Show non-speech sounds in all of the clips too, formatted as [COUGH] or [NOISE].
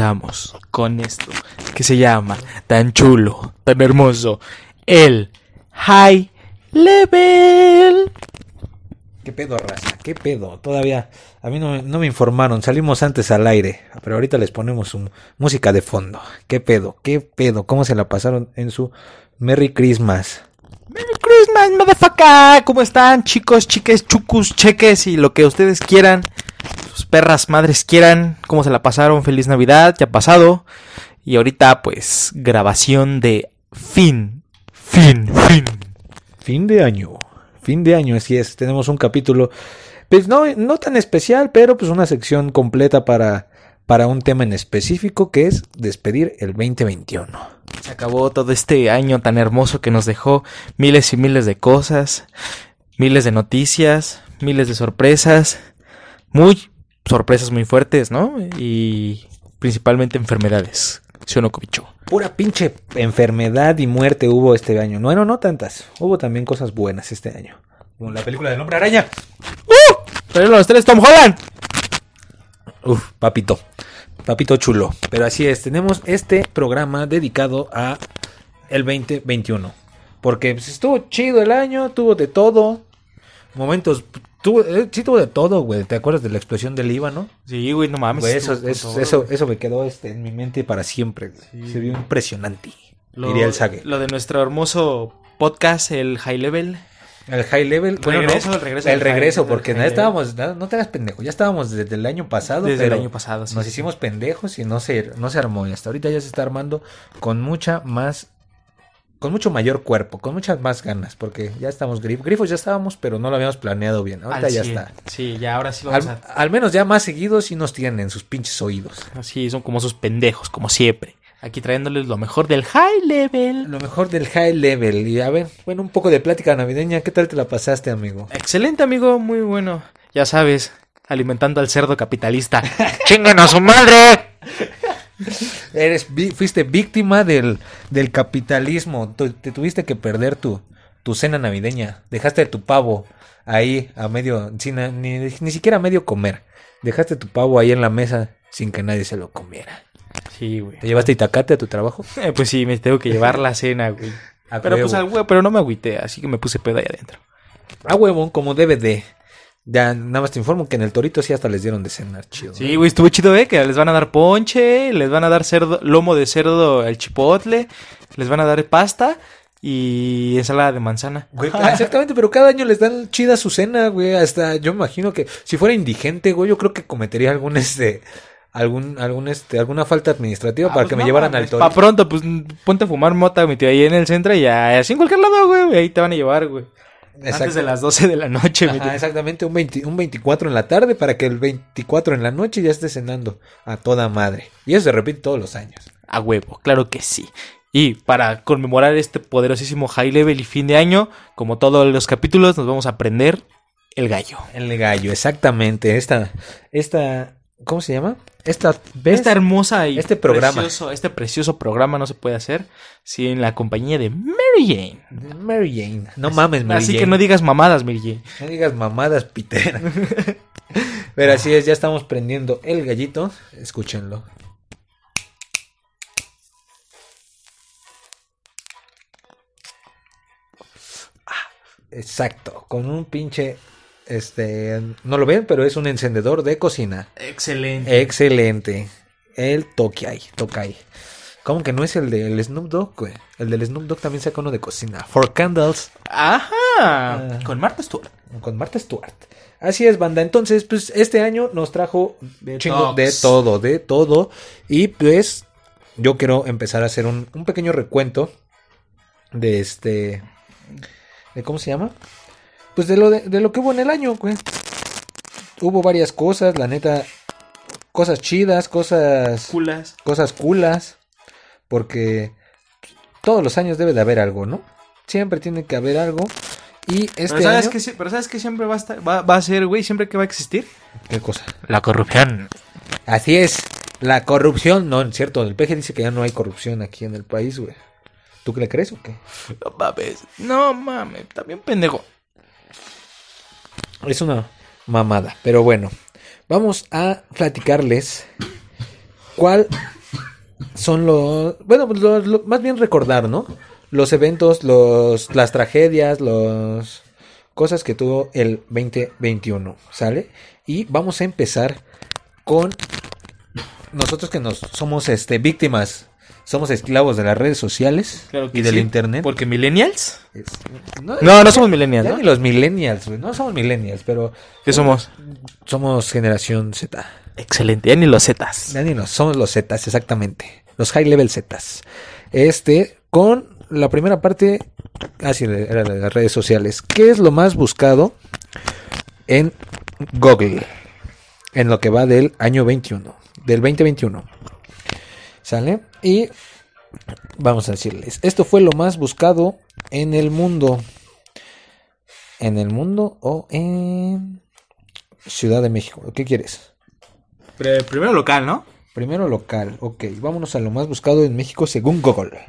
empezamos con esto que se llama tan chulo, tan hermoso, el High Level. ¿Qué pedo, raza? ¿Qué pedo? Todavía a mí no, no me informaron. Salimos antes al aire, pero ahorita les ponemos un, música de fondo. ¿Qué pedo? ¿Qué pedo? ¿Cómo se la pasaron en su Merry Christmas? Merry Christmas, motherfucker. ¿Cómo están, chicos, chiques, chucus, cheques y lo que ustedes quieran? Sus perras madres quieran. ¿Cómo se la pasaron? Feliz Navidad, ya ha pasado. Y ahorita, pues, grabación de fin. Fin, fin. Fin de año. Fin de año, así es. Tenemos un capítulo, pues no, no tan especial, pero pues una sección completa para, para un tema en específico que es despedir el 2021. Se acabó todo este año tan hermoso que nos dejó miles y miles de cosas, miles de noticias, miles de sorpresas, muy sorpresas muy fuertes, ¿no? Y principalmente enfermedades. ¿Sí o no, Cobicho? Pura pinche enfermedad y muerte hubo este año. Bueno, no tantas. Hubo también cosas buenas este año. Como la película del hombre araña. ¡Uh! Pero los tres Tom Holland. Uf, papito. Papito chulo. Pero así es, tenemos este programa dedicado a el 2021. Porque pues, estuvo chido el año, tuvo de todo. Momentos, tuvo, eh, sí tuvo de todo, güey. ¿Te acuerdas de la explosión del Líbano? Sí, güey, no mames. Güey, eso, eso, todo, eso, me quedó este, en mi mente para siempre. güey. Sí. Se vio impresionante. Lo, diría el Sage. lo de nuestro hermoso podcast, el High Level. El high level. Bueno, Regreso, no, el regreso El high- regreso, porque level. estábamos. No, no te hagas pendejo. Ya estábamos desde el año pasado. Desde el año pasado, sí. Nos hicimos pendejos y no se, no se armó. Y hasta ahorita ya se está armando con mucha más. Con mucho mayor cuerpo, con muchas más ganas. Porque ya estamos grifos. Grifos ya estábamos, pero no lo habíamos planeado bien. Ahorita Al ya 100. está. Sí, ya ahora sí vamos Al, a... al menos ya más seguidos sí nos tienen en sus pinches oídos. Así, son como esos pendejos, como siempre. Aquí trayéndoles lo mejor del High Level. Lo mejor del high level. Y a ver, bueno, un poco de plática navideña. ¿Qué tal te la pasaste, amigo? Excelente, amigo, muy bueno. Ya sabes, alimentando al cerdo capitalista. [LAUGHS] ¡Chinguen a su madre! Eres, fuiste víctima del, del capitalismo. Tu- te tuviste que perder tu, tu cena navideña. Dejaste tu pavo ahí a medio, sin, ni, ni siquiera a medio comer. Dejaste tu pavo ahí en la mesa sin que nadie se lo comiera. Sí, güey. ¿Te llevaste itacate a tu trabajo? Eh, pues sí, me tengo que llevar la cena, güey. A Pero pues huevo. al güey, pero no me agüité, así que me puse pedo ahí adentro. A huevo, como debe de. Ya, nada más te informo que en el Torito sí hasta les dieron de cenar, chido. Sí, güey, estuvo chido, eh, que les van a dar ponche, les van a dar cerdo, lomo de cerdo al chipotle, les van a dar pasta y ensalada de manzana. Güey, ah, [LAUGHS] exactamente, pero cada año les dan chida su cena, güey. Hasta yo me imagino que si fuera indigente, güey, yo creo que cometería algún este algún algún este alguna falta administrativa para que me llevaran al Para torito. pronto, pues ponte a fumar mota, mi tío, ahí en el centro y ya, así en cualquier lado, güey, ahí te van a llevar, güey. Antes de las 12 de la noche, Ajá, exactamente, un, 20 un 24 en la tarde para que el 24 en la noche ya esté cenando a toda madre. Y eso se repite todos los años. A huevo, claro que sí. Y para conmemorar este poderosísimo high level y fin de año, como todos los capítulos, nos vamos a aprender el gallo. El gallo, exactamente. Esta, esta, ¿cómo se llama? Esta. Esta hermosa y Este programa. precioso, este precioso programa no se puede hacer sin la compañía de Mary Jane. Mary Jane. No mames, Mary Así Jane. que no digas mamadas, Mary Jane. No digas mamadas, Peter. [LAUGHS] Pero así es, ya estamos prendiendo el gallito. Escúchenlo. Ah, Exacto, con un pinche, este, no lo ven, pero es un encendedor de cocina. Excelente. Excelente. El Tokai, Tokai. ¿Cómo que no es el del Snoop Dogg, güey? El del Snoop Dogg también saca uno de cocina. For Candles. Ajá. Ah. Con Marta Stewart. con Marta Stewart. Así es, banda. Entonces, pues este año nos trajo De chingo de todo, de todo. Y pues yo quiero empezar a hacer un, un pequeño recuento de este... De ¿Cómo se llama? Pues de lo, de, de lo que hubo en el año, güey. Hubo varias cosas, la neta. Cosas chidas, cosas... Culas. Cosas culas. Porque todos los años debe de haber algo, ¿no? Siempre tiene que haber algo. Y este pero, ¿sabes año... que, pero ¿sabes que siempre va a, estar, va, va a ser, güey? Siempre que va a existir. ¿Qué cosa? La corrupción. Así es. La corrupción, no, es cierto. El PG dice que ya no hay corrupción aquí en el país, güey. ¿Tú qué le crees o qué? No mames. No mames. También pendejo. Es una mamada. Pero bueno, vamos a platicarles cuál son los, bueno, pues más bien recordar, ¿no? Los eventos, los, las tragedias, los cosas que tuvo el 2021, ¿sale? Y vamos a empezar con nosotros que nos somos este víctimas, somos esclavos de las redes sociales Claro y del sí, internet. Porque millennials. Es- no, No, no somos millennials, ya ¿no? ni los millennials, güey, no somos millennials, pero ¿Qué somos? somos generación Z. Excelente, ya ni los zetas. Ya ni nos, somos los Zetas, exactamente. Los high level Zetas. Este, con la primera parte, así era la de las redes sociales. ¿Qué es lo más buscado en Google? En lo que va del año 21, del 2021. ¿Sale? Y vamos a decirles, esto fue lo más buscado en el mundo. ¿En el mundo o en Ciudad de México? ¿Qué quieres? primero local, ¿no? Primero local, ok. Vámonos a lo más buscado en México según Google.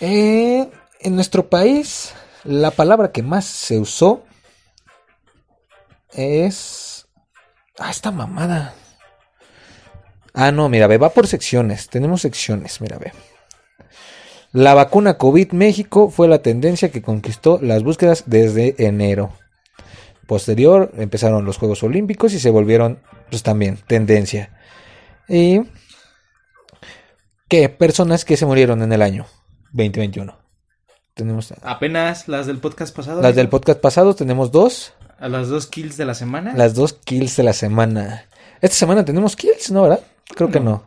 Eh, en nuestro país, la palabra que más se usó es... Ah, esta mamada. Ah, no, mira, ve, va por secciones. Tenemos secciones, mira, ve. La vacuna COVID México fue la tendencia que conquistó las búsquedas desde enero. Posterior empezaron los Juegos Olímpicos y se volvieron, pues también, tendencia. Y... ¿Qué? Personas que se murieron en el año 2021. Tenemos Apenas las del podcast pasado. las del podcast pasado, tenemos dos. A las dos kills de la semana. Las dos kills de la semana. Esta semana tenemos kills, ¿no, verdad? Creo que no.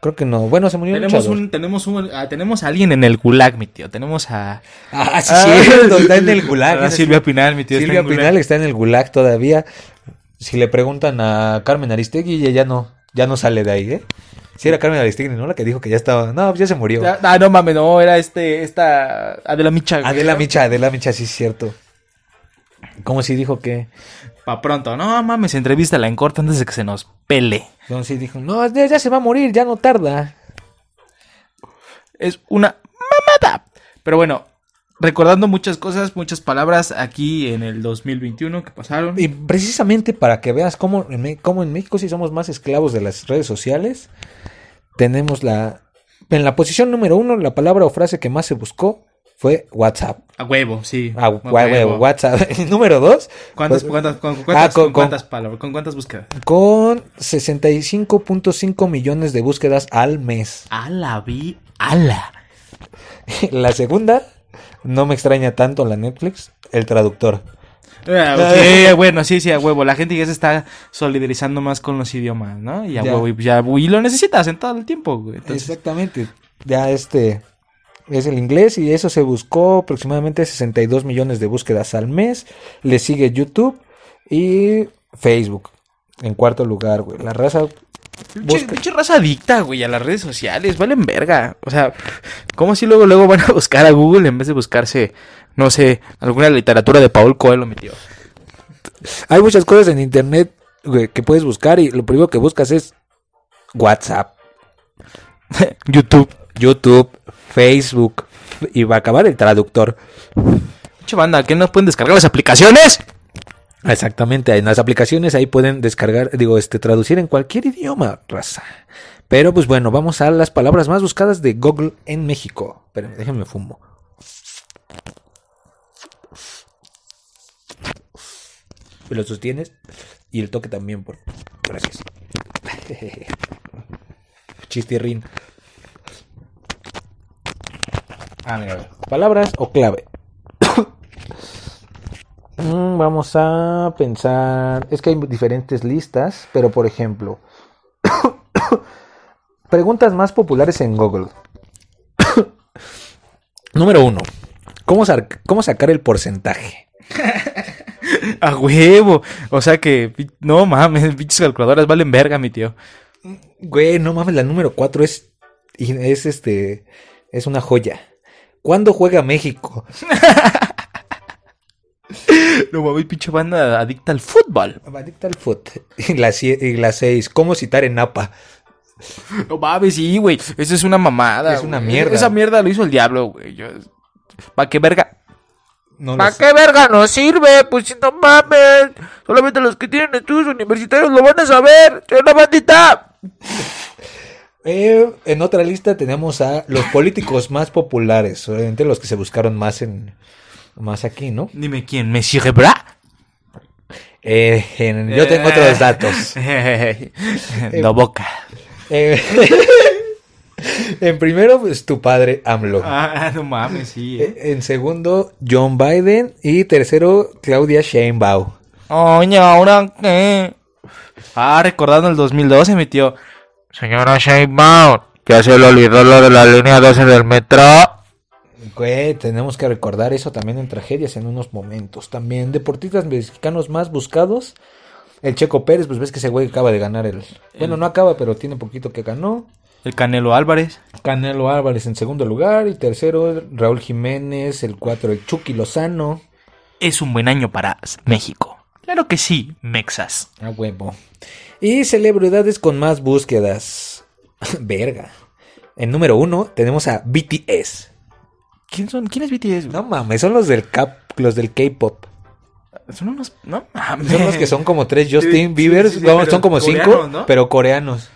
Creo que no. Bueno, se murió Tenemos un, tenemos un, ah, tenemos a alguien en el gulag, mi tío. Tenemos a, Ah, sí, Ah, cierto, está en el gulag. a esa Silvia Pinal, mi tío. está Silvia gulag. Pinal está en el gulag todavía. Si le preguntan a Carmen Aristegui, ella ya no, ya no sale de ahí, ¿eh? Si era Carmen Aristegui, ¿no? La que dijo que ya estaba. No, pues ya se murió. Ah, ah, no mames, no, era este, esta Adela Micha. güey. Adela Micha, Adela Micha, sí es cierto. ¿Cómo si dijo que? Pa' pronto, no mames, entrevístala en corto antes de que se nos pele. Sí dijo, no, ya, ya se va a morir, ya no tarda. Es una mamada. Pero bueno, recordando muchas cosas, muchas palabras aquí en el 2021 que pasaron. Y precisamente para que veas cómo en, cómo en México sí somos más esclavos de las redes sociales, tenemos la... En la posición número uno, la palabra o frase que más se buscó fue WhatsApp. A huevo, sí. Ah, A huevo, WhatsApp. [LAUGHS] número dos, ¿Cuántas, pues, cuántas, con, cuántas, Ah, con- con cuántas palabras? ¿Con cuántas búsquedas? con 65.5 millones de búsquedas al mes. A la vi, ala. [LAUGHS] La segunda, no me extraña tanto la Netflix, el traductor. Ah, sí, [LAUGHS] bueno, sí, sí, a huevo. La gente ya se está solidarizando más con los idiomas, ¿no? Y a Ya. huevo, y, ya, y lo necesitas en todo el tiempo, güey. Entonces, Exactamente. Ya este es el inglés y eso se buscó aproximadamente 62 millones de búsquedas al mes. Le sigue YouTube y Facebook. En cuarto lugar, güey. La raza pinche, raza adicta, güey, a las redes sociales. Valen verga. O sea, ¿cómo si luego, luego van a buscar a Google en vez de buscarse, no sé, alguna literatura de Paul Coelho, mi tío? Hay muchas cosas en internet güey, que puedes buscar y lo primero que buscas es WhatsApp, [LAUGHS] YouTube. YouTube, Facebook y va a acabar el traductor. Pinche banda, ¿qué no pueden descargar las aplicaciones? Exactamente, en las aplicaciones ahí pueden descargar, digo, este, traducir en cualquier idioma, raza. Pero pues bueno, vamos a las palabras más buscadas de Google en México. Espérenme, déjenme fumo. Lo sostienes y el toque también, por Gracias. [LAUGHS] Chistirrín. Ah, mira, palabras o clave. [COUGHS] Mm, Vamos a pensar. Es que hay diferentes listas, pero por ejemplo, [COUGHS] preguntas más populares en Google. [COUGHS] Número uno: ¿Cómo, sar- ¿Cómo sacar el porcentaje? [LAUGHS] A huevo. O sea que, no mames, pinches calculadoras valen verga, mi tío. Güey, no mames, la número cuatro es. y Es este. Es una joya. ¿Cuándo juega México? [LAUGHS] No mames, pinche banda adicta al fútbol. Adicta al foot. [LAUGHS] Y la, y la seis: ¿Cómo citar en APA? No mames, sí, güey. Eso es una mamada. Es una güey. mierda. Esa mierda lo hizo el diablo, güey. Yo... ¿Para qué verga? No ¿Para qué verga nos sirve? Pues si no mames. Solamente los que tienen estudios universitarios lo van a saber. ¡Soy una bandita! [LAUGHS] Eh, en otra lista tenemos a los políticos más populares, obviamente los que se buscaron más en más aquí, ¿no? Dime quién, Monsieur Hebra. Eh, en- yo tengo otros datos. [LAUGHS] La boca. Eh, [LAUGHS] en primero, pues tu padre AMLO. Ah, no mames, sí. Eh, En segundo, John Biden. Y tercero, Claudia Sheinbaum. Oye, ¿ahora qué? Ah, recordando el 2012, mi tío. Señora Sheinbaum, ya se le olvidó lo de la línea 12 del metro. Güey, tenemos que recordar eso también en tragedias en unos momentos. También deportistas mexicanos más buscados. El Checo Pérez, pues ves que ese güey acaba de ganar el... Bueno, no acaba, pero tiene poquito que ganó. El Canelo Álvarez. Canelo Álvarez en segundo lugar. Y tercero, Raúl Jiménez. El cuatro, el Chucky Lozano. Es un buen año para México. Claro que sí, Mexas. A huevo. Y celebridades con más búsquedas. [LAUGHS] Verga. En número uno tenemos a BTS. ¿Quién son? ¿Quién es BTS? No mames, son los del cap, los del K-pop. Son unos. No mames. Son los que son como tres Justin Sí, Bieber, sí, sí, son como cinco, pero coreanos.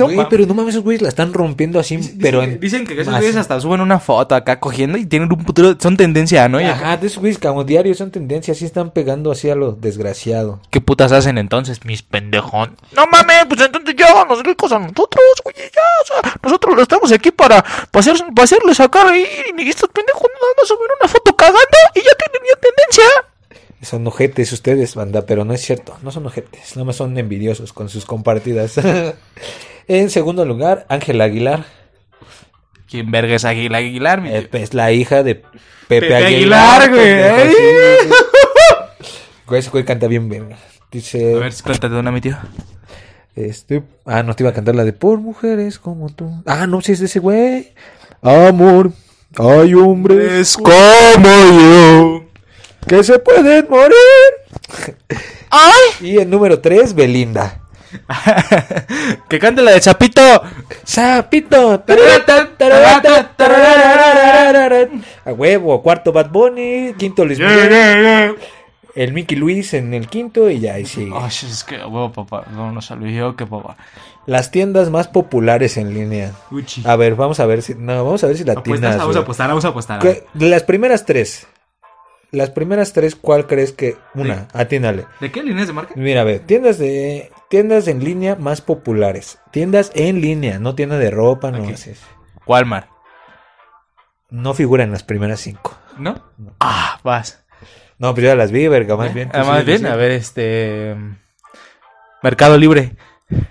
No Güey, pero no mames, esos güeyes la están rompiendo así, pero en... Dicen que esos güeyes hasta suben una foto acá cogiendo y tienen un putero. Son tendencia, ¿no? Y Ajá, de esos güeyes como diarios son tendencias, así están pegando así a lo desgraciado. ¿Qué putas hacen entonces, mis pendejón? No mames, pues entonces ya nos ricos a nosotros, güey, ya, o sea, nosotros lo estamos aquí para, para, hacer, para hacerle sacar ahí, y estos pendejos nada más suben una foto cagando y ya tienen ya tendencia. Son ojetes ustedes, banda, pero no es cierto, no son ojetes, nada más son envidiosos con sus compartidas. [LAUGHS] en segundo lugar, Ángela Aguilar, ¿Quién verga es Aguilar Aguilar, mi eh, es la hija de Pepe, Pepe Aguilar. Aguilar, güey. [LAUGHS] güey. Ese güey canta bien verga. Dice... A ver, cuéntate una, mi tío. Este, ah, no te iba a cantar la de por mujeres como tú. Ah, no, si es de ese güey. Amor, hay hombres Es como yo. que se pueden morir. [LAUGHS] ¡Ay! Y el número 3, Belinda. [LAUGHS] que cante la de Chapito. Sapito. A huevo, cuarto Bad Bunny, quinto Luis Miguel, el Mickey Luis en el quinto y ya ahí sigue. Ay, es que, huevo, papá. No, no sabía yo que papá. Las tiendas más populares en línea. Gucci. A ver, vamos a ver si no, vamos a ver si la tiendas. vamos a apostar, vamos a apostar. ¿Qué- De las primeras tres. Las primeras tres, ¿cuál crees que? Una, atínale. ¿De qué líneas de marca? Mira, a ver, tiendas de tiendas en línea más populares. Tiendas en línea, no tienda de ropa, no Ok. así es. Walmart. No figura en las primeras cinco. ¿No? Ah, vas. No, pues yo ya las vi, verga, más bien. Ah, tú más sí, bien, sí. a ver, este. Mercado Libre.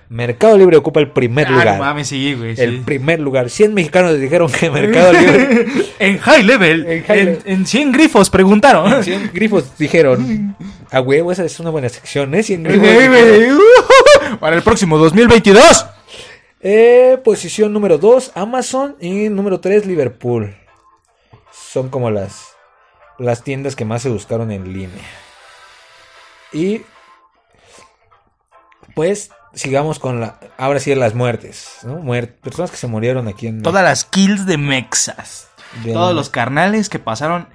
Mercado Libre ocupa el primer Ah, lugar. mames, sí, güey. sí. el primer lugar. 100 mexicanos dijeron que Mercado Libre. [LAUGHS] en high level. En En, high level. en 100 grifos preguntaron. 100 grifos dijeron. [LAUGHS] A huevo, esa es una buena sección, ¿eh? 100 grifos. [LAUGHS] Para el próximo 2022. Eh, posición número 2, Amazon. Y número 3, Liverpool. Son como las, las tiendas que más se buscaron en línea. Y pues sigamos con la... Ahora sí, las muertes. ¿no? Muer- personas que se murieron aquí en... Todas las kills de Mexas. de- Todos los carnales que pasaron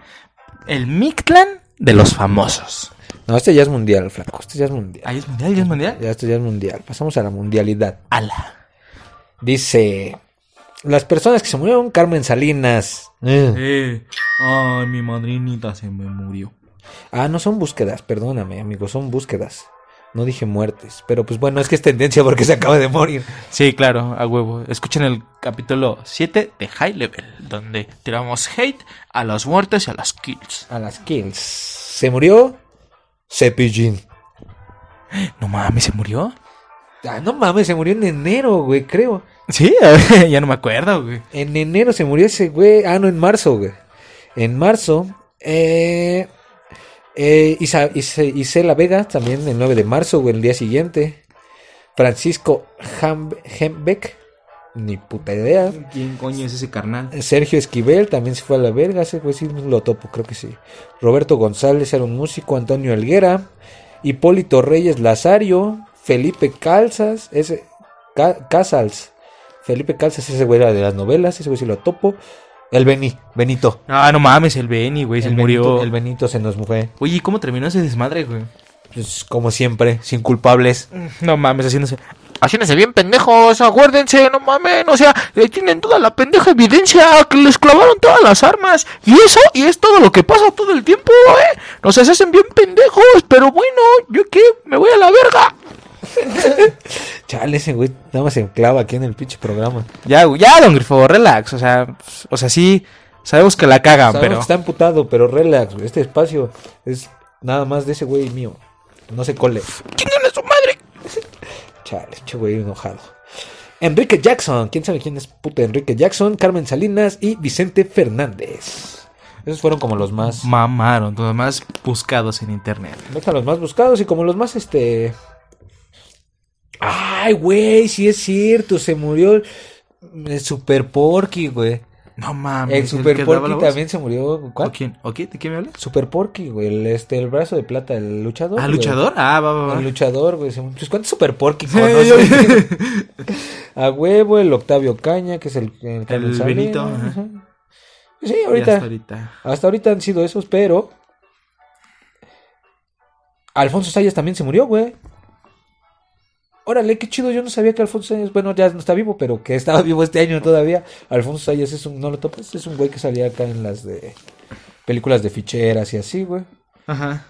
el Mictlan de los famosos. No, este ya es mundial, flaco. Este ya es mundial. ¿Ahí es mundial? ¿Ya es mundial? Ya, esto ya es mundial. Pasamos a la mundialidad. Ala. Dice... Las personas que se murieron, Carmen Salinas. Eh. Eh. Ay, mi madrinita se me murió. Ah, no son búsquedas, perdóname, amigo, son búsquedas. No dije muertes, pero pues bueno, es que es tendencia porque se acaba de morir. Sí, claro, a huevo. Escuchen el capítulo 7 de High Level, donde tiramos hate a los muertos y a las kills. A las kills. Se murió Cepillín. No mames, ¿se murió? Ah, no mames, se murió en enero, güey, creo. Sí, [LAUGHS] ya no me acuerdo, güey. En enero se murió ese güey. Ah, no, en marzo, güey. En marzo, eh, eh, Isa, Isa- Isela Vega, también el 9 de marzo, güey, el día siguiente. Francisco Hembeck, ni puta idea. ¿Quién coño es ese carnal? Sergio Esquivel también se fue a la verga, ese güey sí lo topo, creo que sí. Roberto González era un músico, Antonio Helguera, Hipólito Reyes Lazario, Felipe Calzas, ese Ca- Casals, Felipe Calzas, ese güey era de las novelas, ese güey sí lo topo. El Beni, Benito. Ah, no mames, el Benny, güey, se el murió. Benito, el Benito se nos fue. Oye, ¿y cómo terminó ese desmadre, güey? Pues, como siempre, sin culpables. No mames, haciéndose. Haciéndose bien pendejos, acuérdense, no mames, o sea, eh, tienen toda la pendeja evidencia que les clavaron todas las armas. Y eso, y es todo lo que pasa todo el tiempo, eh. Se hacen bien pendejos, pero bueno, yo qué, me voy a la verga. [LAUGHS] Chale, ese güey nada más se clava aquí en el pinche programa. Ya, ya, don Grifo, relax, o sea, o sea, sí, sabemos que la cagan, Sabemos pero... que está emputado, pero relax, güey. Este espacio es nada más de ese güey mío. No se cole. ¡Chingale a su madre! [LAUGHS] Chale, pinche güey enojado. Enrique Jackson. ¿Quién sabe quién es puta Enrique Jackson? Carmen Salinas y Vicente Fernández. Esos fueron como los más... Mamaron, los más buscados en internet. Los más buscados y como los más, este... Ay, güey, sí es cierto. Se murió el Super Porky, güey. No mames. El Super daba Porky también se murió. ¿O ¿Cuál? quién? ¿O qué? ¿De quién me hablas? Super Porky, güey. El, este, el brazo de plata, el luchador. ¿Ah, güey. luchador? Ah, va, va, va. El luchador, güey. Pues, ¿cuántos Super Porky conoces? [LAUGHS] A huevo, el Octavio Caña, que es el... El, El Benito, ajá. Sí, ahorita. hasta ahorita. Hasta ahorita han sido esos, pero... Alfonso Sayas también se murió, güey. Órale, qué chido, yo no sabía que Alfonso Sayas, bueno, ya no está vivo, pero que estaba vivo este año todavía. Alfonso Sayas es un, no lo topas, es un güey que salía acá en las de películas de ficheras y así, güey. Ajá.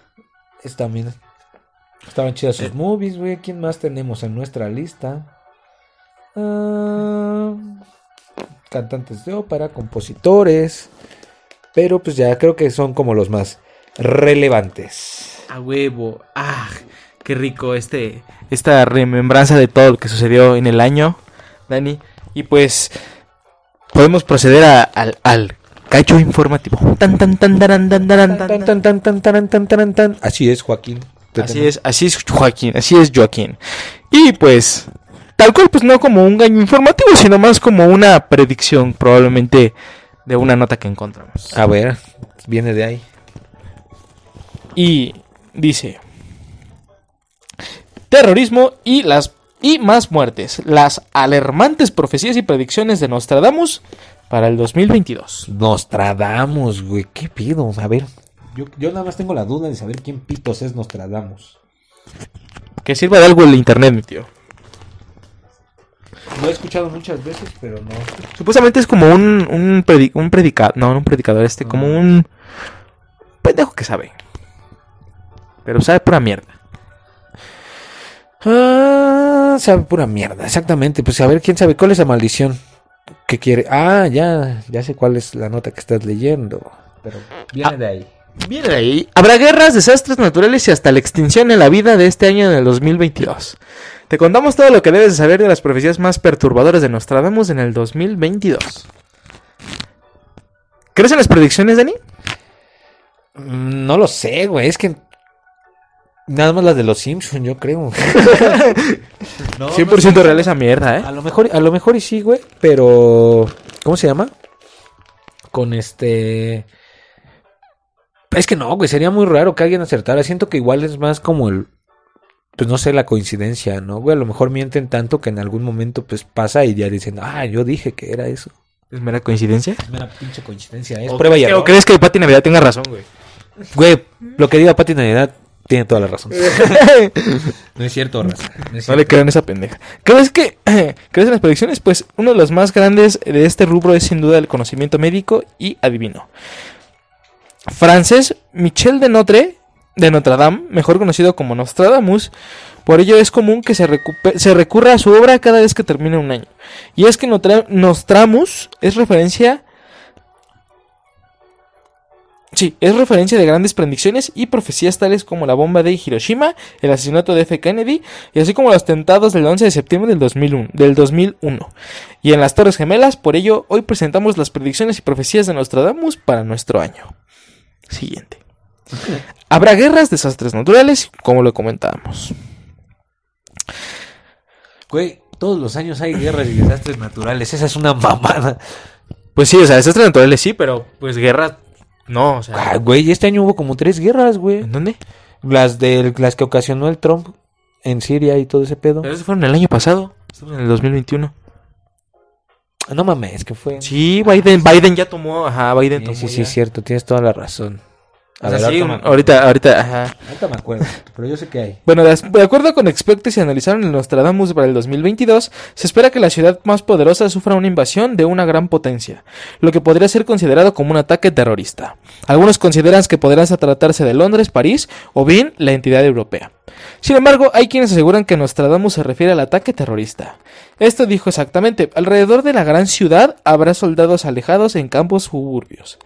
Es también, estaban chidas sus Eh. movies, güey. ¿Quién más tenemos en nuestra lista? Ah, cantantes de ópera, compositores. Pero pues ya creo que son como los más relevantes. A huevo. Ah, qué rico este, esta remembranza de todo lo que sucedió en el año, Dani. Y pues podemos proceder a- al, al cacho informativo. Tan, tan, tan, taran, tan, taran, tan, Tan, tan. tan, tan, tan, taran, tan, taran, tan. Así es, Joaquín. Así es, así es Joaquín, así es Joaquín. Y pues, tal cual, pues no como un gaño informativo, sino más como una predicción, probablemente de una nota que encontramos. A ver, viene de ahí. Y dice: Terrorismo y las y más muertes. Las alarmantes profecías y predicciones de Nostradamus para el 2022. Nostradamus, güey. ¿Qué pido? A ver. Yo, yo nada más tengo la duda de saber quién pitos es Nostradamus. Que sirva de algo el internet, mi tío. Lo he escuchado muchas veces, pero no. Supuestamente es como un, un, predi- un predicador. No, no un predicador, este, como un pendejo que sabe. Pero sabe pura mierda. Ah, sabe pura mierda, exactamente. Pues a ver, quién sabe cuál es la maldición que quiere. Ah, ya, ya sé cuál es la nota que estás leyendo. Pero viene Ah. de ahí. Viene de ahí. Habrá guerras, desastres naturales y hasta la extinción en la vida de este año del 2022. Te contamos todo lo que debes de saber de las profecías más perturbadoras de Nostradamus en el 2022. ¿Crees en las predicciones, Dani? Mm, No lo sé, güey. Es que nada más las de los Simpsons, yo creo. [LAUGHS] no, 100% real esa mierda, ¿eh? A lo mejor, a lo mejor y sí, güey. Pero ¿cómo se llama? Con este. Es que no, güey. Sería muy raro que alguien acertara. Siento que igual es más como el. Pues no sé, la coincidencia, ¿no, güey? A lo mejor mienten tanto que en algún momento pues pasa y ya dicen, ah, yo dije que era eso. ¿Es mera coincidencia? Es mera pinche coincidencia, es ¿O prueba y crees que- error. ¿O crees que Pati Navidad tenga razón, güey? Güey, lo que diga Pati Navidad tiene toda la razón. [LAUGHS] [LAUGHS] no es cierto, raza. No es No le crean esa pendeja. ¿Crees que [CLEARS THROAT] crees en las predicciones? Pues uno de los más grandes de este rubro es sin duda el conocimiento médico y adivino. Francés Michel de Notre de Notre Dame, mejor conocido como Nostradamus, por ello es común que se, se recurra a su obra cada vez que termina un año. Y es que Notre- Nostramus es referencia Sí, es referencia de grandes predicciones y profecías tales como la bomba de Hiroshima, el asesinato de F. Kennedy, y así como los atentados del 11 de septiembre del 2001, del 2001. Y en las Torres Gemelas, por ello, hoy presentamos las predicciones y profecías de Nostradamus para nuestro año. Siguiente. Habrá guerras, desastres naturales, como lo comentábamos. Güey, todos los años hay guerras y desastres naturales. Esa es una mamada. Pues sí, o sea, desastres naturales sí, pero pues guerra no, o sea. Ah, güey, este año hubo como tres guerras, güey. ¿En dónde? Las de las que ocasionó el Trump en Siria y todo ese pedo. Pero eso fueron el año pasado. Estamos en el 2021. No mames, que fue. Sí, Biden, Biden ya tomó, ajá, Biden Sí, tomó. sí, sí, es cierto, tienes toda la razón. O sea, sí, ahorita ahorita, ahorita, ajá. Ahorita me acuerdo, pero yo sé que hay. Bueno, de de acuerdo con expertos y analizaron el Nostradamus para el 2022, se espera que la ciudad más poderosa sufra una invasión de una gran potencia, lo que podría ser considerado como un ataque terrorista. Algunos consideran que podrá tratarse de Londres, París o bien la entidad europea. Sin embargo, hay quienes aseguran que Nostradamus se refiere al ataque terrorista. Esto dijo exactamente, alrededor de la gran ciudad habrá soldados alejados en campos suburbios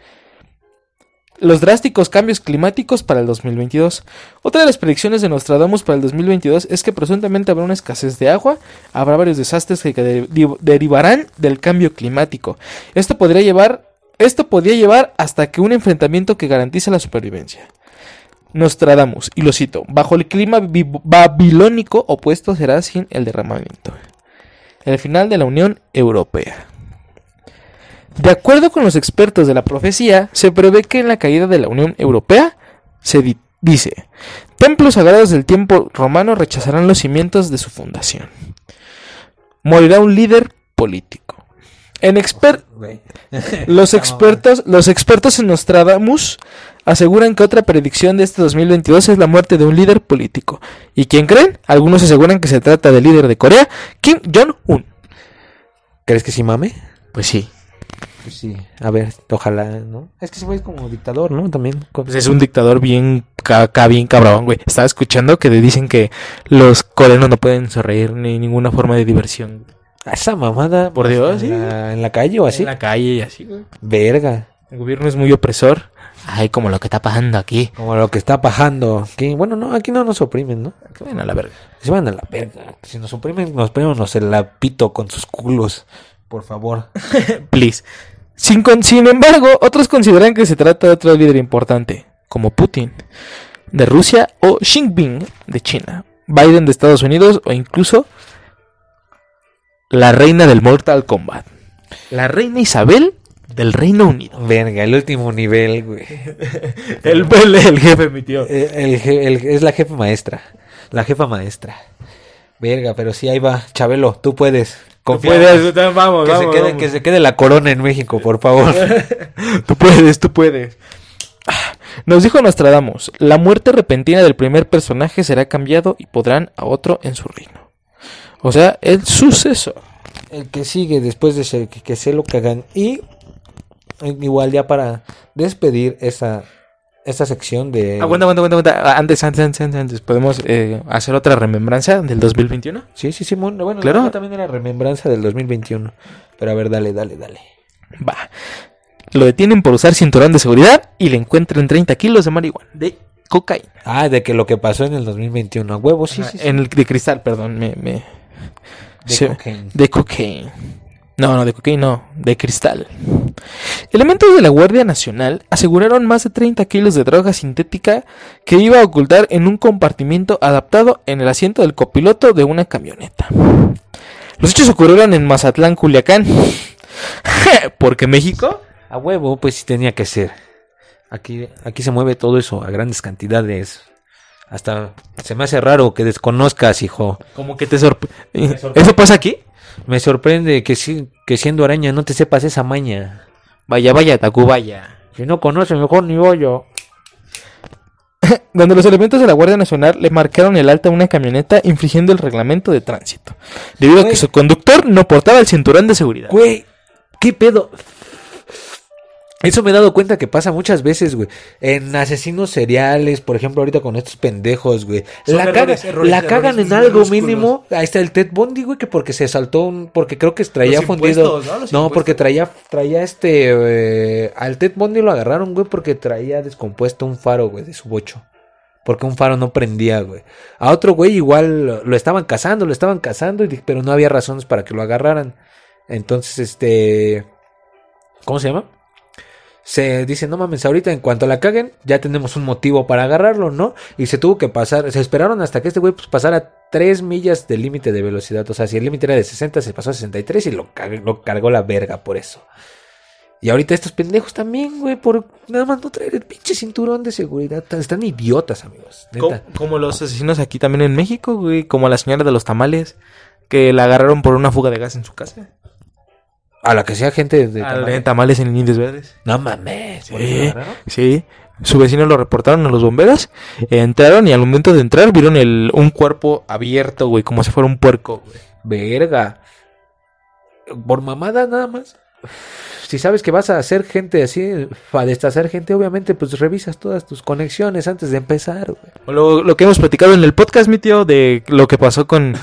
los drásticos cambios climáticos para el 2022. Otra de las predicciones de Nostradamus para el 2022 es que presuntamente habrá una escasez de agua, habrá varios desastres que derivarán del cambio climático. Esto podría llevar esto podría llevar hasta que un enfrentamiento que garantice la supervivencia. Nostradamus, y lo cito, bajo el clima bi- babilónico opuesto será sin el derramamiento. El final de la Unión Europea. De acuerdo con los expertos de la profecía, se prevé que en la caída de la Unión Europea se di- dice, templos sagrados del tiempo romano rechazarán los cimientos de su fundación. Morirá un líder político. En exper- [LAUGHS] los expertos, los expertos en Nostradamus aseguran que otra predicción de este 2022 es la muerte de un líder político. ¿Y quién creen? Algunos aseguran que se trata del líder de Corea, Kim Jong-un. ¿Crees que sí mame? Pues sí. Pues sí. A ver, ojalá, ¿no? Es que ese güey es como dictador, ¿no? También. Pues es un dictador bien, ca- ca- bien cabrón, güey. Estaba escuchando que dicen que los coreanos no pueden sonreír ni ninguna forma de diversión. Ah, Esa mamada. Por Dios, ¿en sí. la, en la calle o así? En la calle y así, güey. Verga. El gobierno es muy opresor. Ay, como lo que está pasando aquí. Como lo que está pasando. aquí. Bueno, no, aquí no nos oprimen, ¿no? Que vayan a la verga. Se van a la verga. Si nos oprimen, nos ponemos el lapito con sus culos. Por favor. [LAUGHS] Please. Sin, con- sin embargo, otros consideran que se trata de otro líder importante, como Putin, de Rusia, o Xi Jinping, de China, Biden de Estados Unidos, o incluso la reina del Mortal Kombat, la reina Isabel del Reino Unido. Verga, el último nivel, güey. [LAUGHS] El, el, el jefe, mi tío. Eh, el- es la jefa maestra. La jefa maestra. Verga, pero sí, ahí va. Chabelo, tú puedes. Tú puedes, vamos, Que, vamos, se quede, vamos. que se quede la corona en México, por favor. [LAUGHS] Tú puedes, tú puedes. Nos dijo Nostradamus, la muerte repentina del primer personaje será cambiado y podrán a otro en su reino. O sea, el sucesor. el que sigue después de que, que se lo cagan. Y igual ya para despedir esa, esa sección de... Aguanta, aguanta, aguanta. Ah, Antes, antes, antes, antes, antes. ¿Podemos eh, hacer otra remembranza del 2021? Sí, sí, sí. Bueno, Claro. también era remembranza del 2021. Pero a ver, dale, dale, dale. Va. Lo detienen por usar cinturón de seguridad y le encuentran 30 kilos de marihuana. De cocaína. Ah, de que lo que pasó en el 2021. A huevo, sí, sí. sí. En el de cristal, perdón. Me, me... De cocaine. De cocaine. No, no, de cocaína no, de cristal. Elementos de la Guardia Nacional aseguraron más de 30 kilos de droga sintética que iba a ocultar en un compartimiento adaptado en el asiento del copiloto de una camioneta. Los hechos ocurrieron en Mazatlán, Culiacán. [LAUGHS] Porque México A huevo, pues sí tenía que ser. Aquí, aquí se mueve todo eso a grandes cantidades. Hasta se me hace raro que desconozcas, hijo. como que te sorprende. sorprende. ¿Eso pasa aquí? Me sorprende que, sí, que siendo araña no te sepas esa maña. Vaya, vaya, Tacubaya. Si no conoces, mejor ni voy yo. [COUGHS] donde los elementos de la Guardia Nacional le marcaron el alta a una camioneta infringiendo el reglamento de tránsito, debido a que su conductor no portaba el cinturón de seguridad. Güey, ¿qué pedo? Eso me he dado cuenta que pasa muchas veces, güey. En asesinos seriales, por ejemplo, ahorita con estos pendejos, güey. Son La, errores, cagan- errores, la errores cagan en minúsculos. algo mínimo. Ahí está el Ted Bundy, güey, que porque se saltó un... Porque creo que traía Los fundido... ¿no? Los No, impuestos. porque traía, traía este... eh, al Ted Bundy lo agarraron, güey, porque traía descompuesto un faro, güey, de su bocho. Porque un faro no prendía, güey. A otro güey igual lo- estaban cazando, lo estaban cazando, pero no había razones para que lo agarraran. Entonces, este... ¿Cómo se llama? Se dice, no mames, ahorita en cuanto la caguen, ya tenemos un motivo para agarrarlo, ¿no? Y se tuvo que pasar, se esperaron hasta que este güey pues, pasara 3 millas del límite de velocidad. O sea, si el límite era de 60, se pasó a 63 y lo, lo cargó la verga por eso. Y ahorita estos pendejos también, güey, por nada más no traer el pinche cinturón de seguridad. Están idiotas, amigos. Como, como los asesinos aquí también en México, güey, como la señora de los tamales, que la agarraron por una fuga de gas en su casa. A la que sea gente de Al tamales. de tamales en Indios Verdes. No mames. ¿por Sí. Sí, su vecino lo reportaron a los bomberos, entraron y al momento de entrar vieron el, un cuerpo abierto, güey, como si fuera un puerco, güey. Verga. Por mamada nada más. Si sabes que vas a hacer gente así, a destazar gente, obviamente, pues revisas todas tus conexiones antes de empezar, güey. Lo, lo que hemos platicado en el podcast, mi tío, de lo que pasó con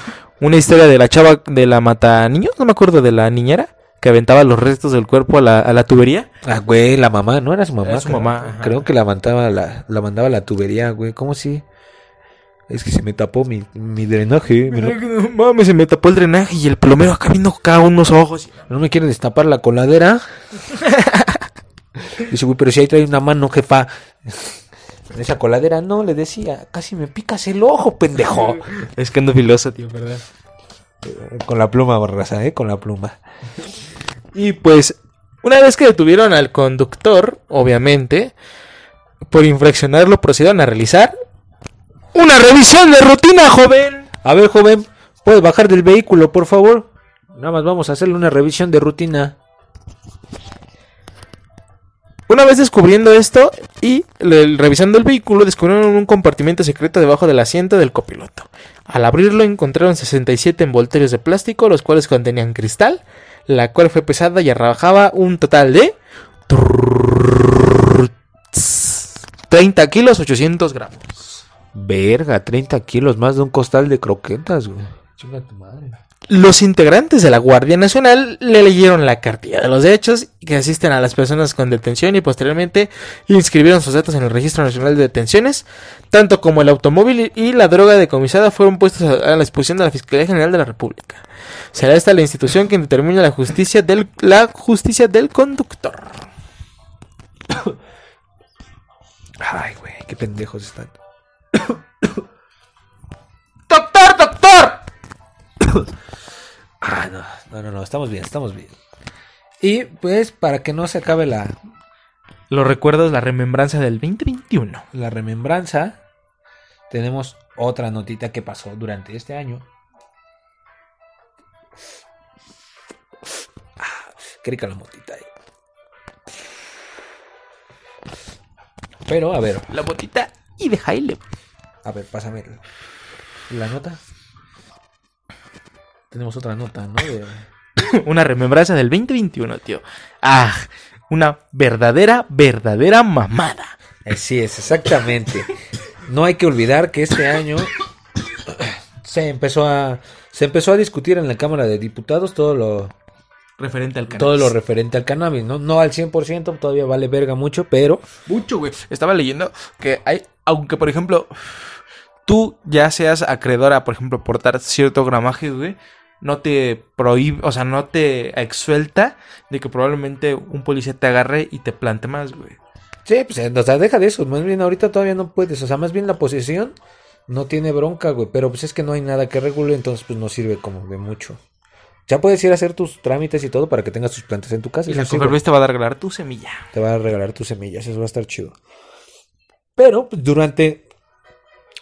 una historia de la chava de la mata niños, no me acuerdo de la niñera, que aventaba los restos del cuerpo a la, a la tubería. Ah, güey, la mamá, ¿no era su mamá? Era su creo. mamá, ajá. Creo que la mandaba la, la mandaba a la tubería, güey. ¿Cómo si? Es que se me tapó mi, mi drenaje. me lo- No Mames, se me tapó el drenaje y el plomero acá viendo cada unos ojos. no me quiere destapar la coladera. [LAUGHS] Dice, güey, pero si ahí trae una mano, jefa. En esa coladera no, le decía, casi me picas el ojo, pendejo. Es que ando filoso, tío, ¿verdad? Con la pluma, borraza, ¿eh? Con la pluma. Y pues, una vez que detuvieron al conductor, obviamente, por infraccionarlo procedieron a realizar una revisión de rutina, joven. A ver, joven, ¿puedes bajar del vehículo, por favor? Nada más vamos a hacerle una revisión de rutina. Una vez descubriendo esto y le- revisando el vehículo, descubrieron un compartimento secreto debajo del asiento del copiloto. Al abrirlo encontraron 67 envoltorios de plástico, los cuales contenían cristal, la cual fue pesada y arrojaba un total de 30 kilos 800 gramos. Verga, 30 kilos más de un costal de croquetas, güey. Chinga tu madre. Los integrantes de la Guardia Nacional le leyeron la cartilla de los hechos que asisten a las personas con detención y posteriormente inscribieron sus datos en el Registro Nacional de Detenciones, tanto como el automóvil y la droga decomisada fueron puestos a la disposición de la Fiscalía General de la República. Será esta la institución que determine la justicia del, la justicia del conductor. [COUGHS] Ay, güey, qué pendejos están. [COUGHS] ¡Doctor, doctor! [COUGHS] Ah, no, no, no, no, estamos bien, estamos bien. Y pues, para que no se acabe la, Los recuerdos, la remembranza del 2021. la remembranza, tenemos otra notita que pasó durante este año. Ah, qué rica la motita ahí. Pero, a ver, La botita y de Jaile. a ver, pásame la nota. Tenemos otra nota, ¿no? De- [COUGHS] Una remembranza del 2021, tío. Ah, una verdadera, verdadera mamada. Así es, exactamente. No hay que olvidar que este año [COUGHS] se empezó a se empezó a discutir en la Cámara de Diputados todo lo Referente al canal. todo lo referente al cannabis, ¿no? No al 100%, todavía vale verga mucho, pero Mucho, güey. Estaba leyendo que hay, aunque por ejemplo, tú ya seas acreedora, por ejemplo, portar cierto gramaje, güey, no te prohíbe, o sea, no te exsuelta de que probablemente un policía te agarre y te plante más, güey. sí, pues o sea, deja de eso, más bien ahorita todavía no puedes, o sea, más bien la posesión no tiene bronca, güey, pero pues es que no hay nada que regule, entonces pues no sirve como de mucho. Ya puedes ir a hacer tus trámites y todo para que tengas tus plantas en tu casa. Y la sí, te va a regalar tu semilla. te va a regalar tus semillas, eso va a estar chido. Pero pues, durante,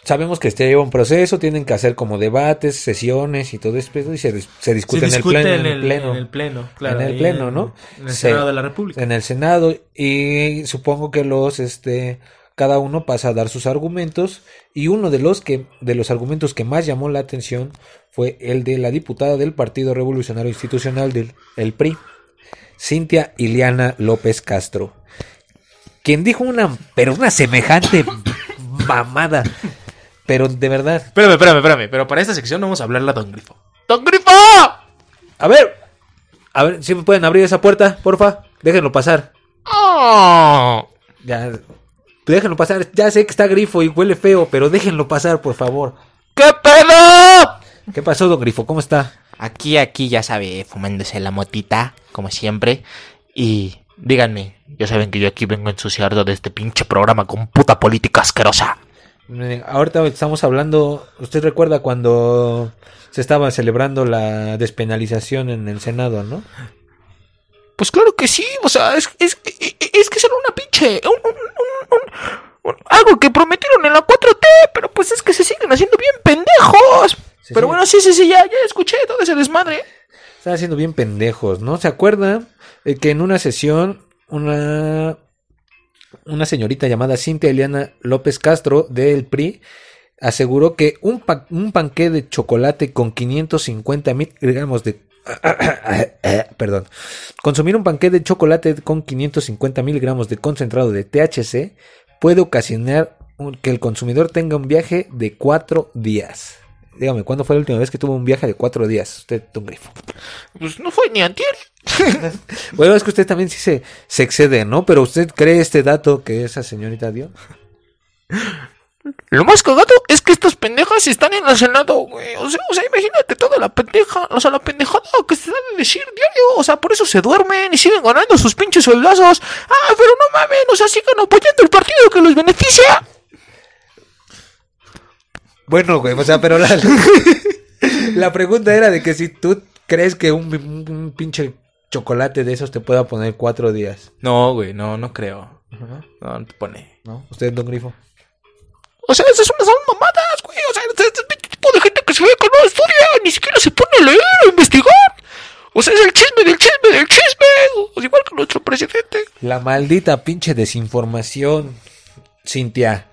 sabemos que este lleva un proceso, tienen que hacer como debates, sesiones y todo esto y se, se discute, Se en, discute el pleno, en en el el pleno, en el pleno, claro, En el pleno, ¿no? En el Se- Senado de la República. en el Senado y supongo que los, este, cada uno pasa a dar sus argumentos y uno de los que, de los argumentos que más llamó la atención fue el de la diputada del Partido Revolucionario Institucional del el PRI, Cintia Iliana López Castro, quien dijo una, pero una semejante mamada, pero de verdad, Espérame, espérame, espérame. Pero para esta sección vamos a hablarle a Don Grifo. ¡Don Grifo! a ver, a ver, si me pueden abrir esa puerta, porfa, déjenlo pasar. ¡Oh! Ya, déjenlo pasar. Ya sé que está grifo y huele feo, pero déjenlo pasar, por favor. ¿Qué pedo? ¿Qué pasó, don Grifo? ¿Cómo está? Aquí, aquí, ya sabe, fumándose la motita, como siempre. Y díganme, ya saben que yo aquí vengo a ensuciar de este pinche programa con puta política asquerosa. Eh, Ahorita estamos hablando. ¿Usted recuerda cuando se estaba celebrando la despenalización en el Senado, no? Pues claro que sí, o sea, es, es, es que solo una pinche. un- algo que prometieron en la 4T, pero pues es que se siguen haciendo bien pendejos. Sí, pero sí. bueno, sí, sí, sí, ya, ya escuché todo ese desmadre. Están haciendo bien pendejos, ¿no? ¿Se acuerdan de que en una sesión una, una señorita llamada Cintia Eliana López Castro del PRI aseguró que un, pa- panqué de chocolate con 550 mil gramos de... [COUGHS] Perdón. Consumir un panqué de chocolate con 550 miligramos de concentrado de THC puede ocasionar que el consumidor tenga un viaje de cuatro días. Dígame, ¿cuándo fue la última vez que tuvo un viaje de cuatro días? Usted, Don Grifo. Pues no fue ni antier. [LAUGHS] Bueno, es que usted también sí se, se excede, ¿no? Pero usted cree este dato que esa señorita dio. Lo más cagado es que estas pendejas están en el Senado, güey. O sea, o sea, imagínate toda la pendeja, o sea, la pendejada que se da de decir diario. O sea, por eso se duermen y siguen ganando sus pinches soldazos. Ah, pero no mames, o sea, sigan apoyando el partido que los beneficia. Bueno, güey, o sea, pero la, [LAUGHS] la pregunta era de que si tú crees que un, un- un pinche chocolate de esos te pueda poner cuatro días. No, güey, no, no creo. No, no te pone. ¿No? ¿Usted, Don Grifo? O sea, esas son, son mamadas, güey. O sea, este, este tipo de gente que se ve que no estudia, ni siquiera se pone a leer o investigar. O sea, es el chisme del chisme del chisme. O igual que nuestro presidente. La maldita pinche desinformación, Cintia.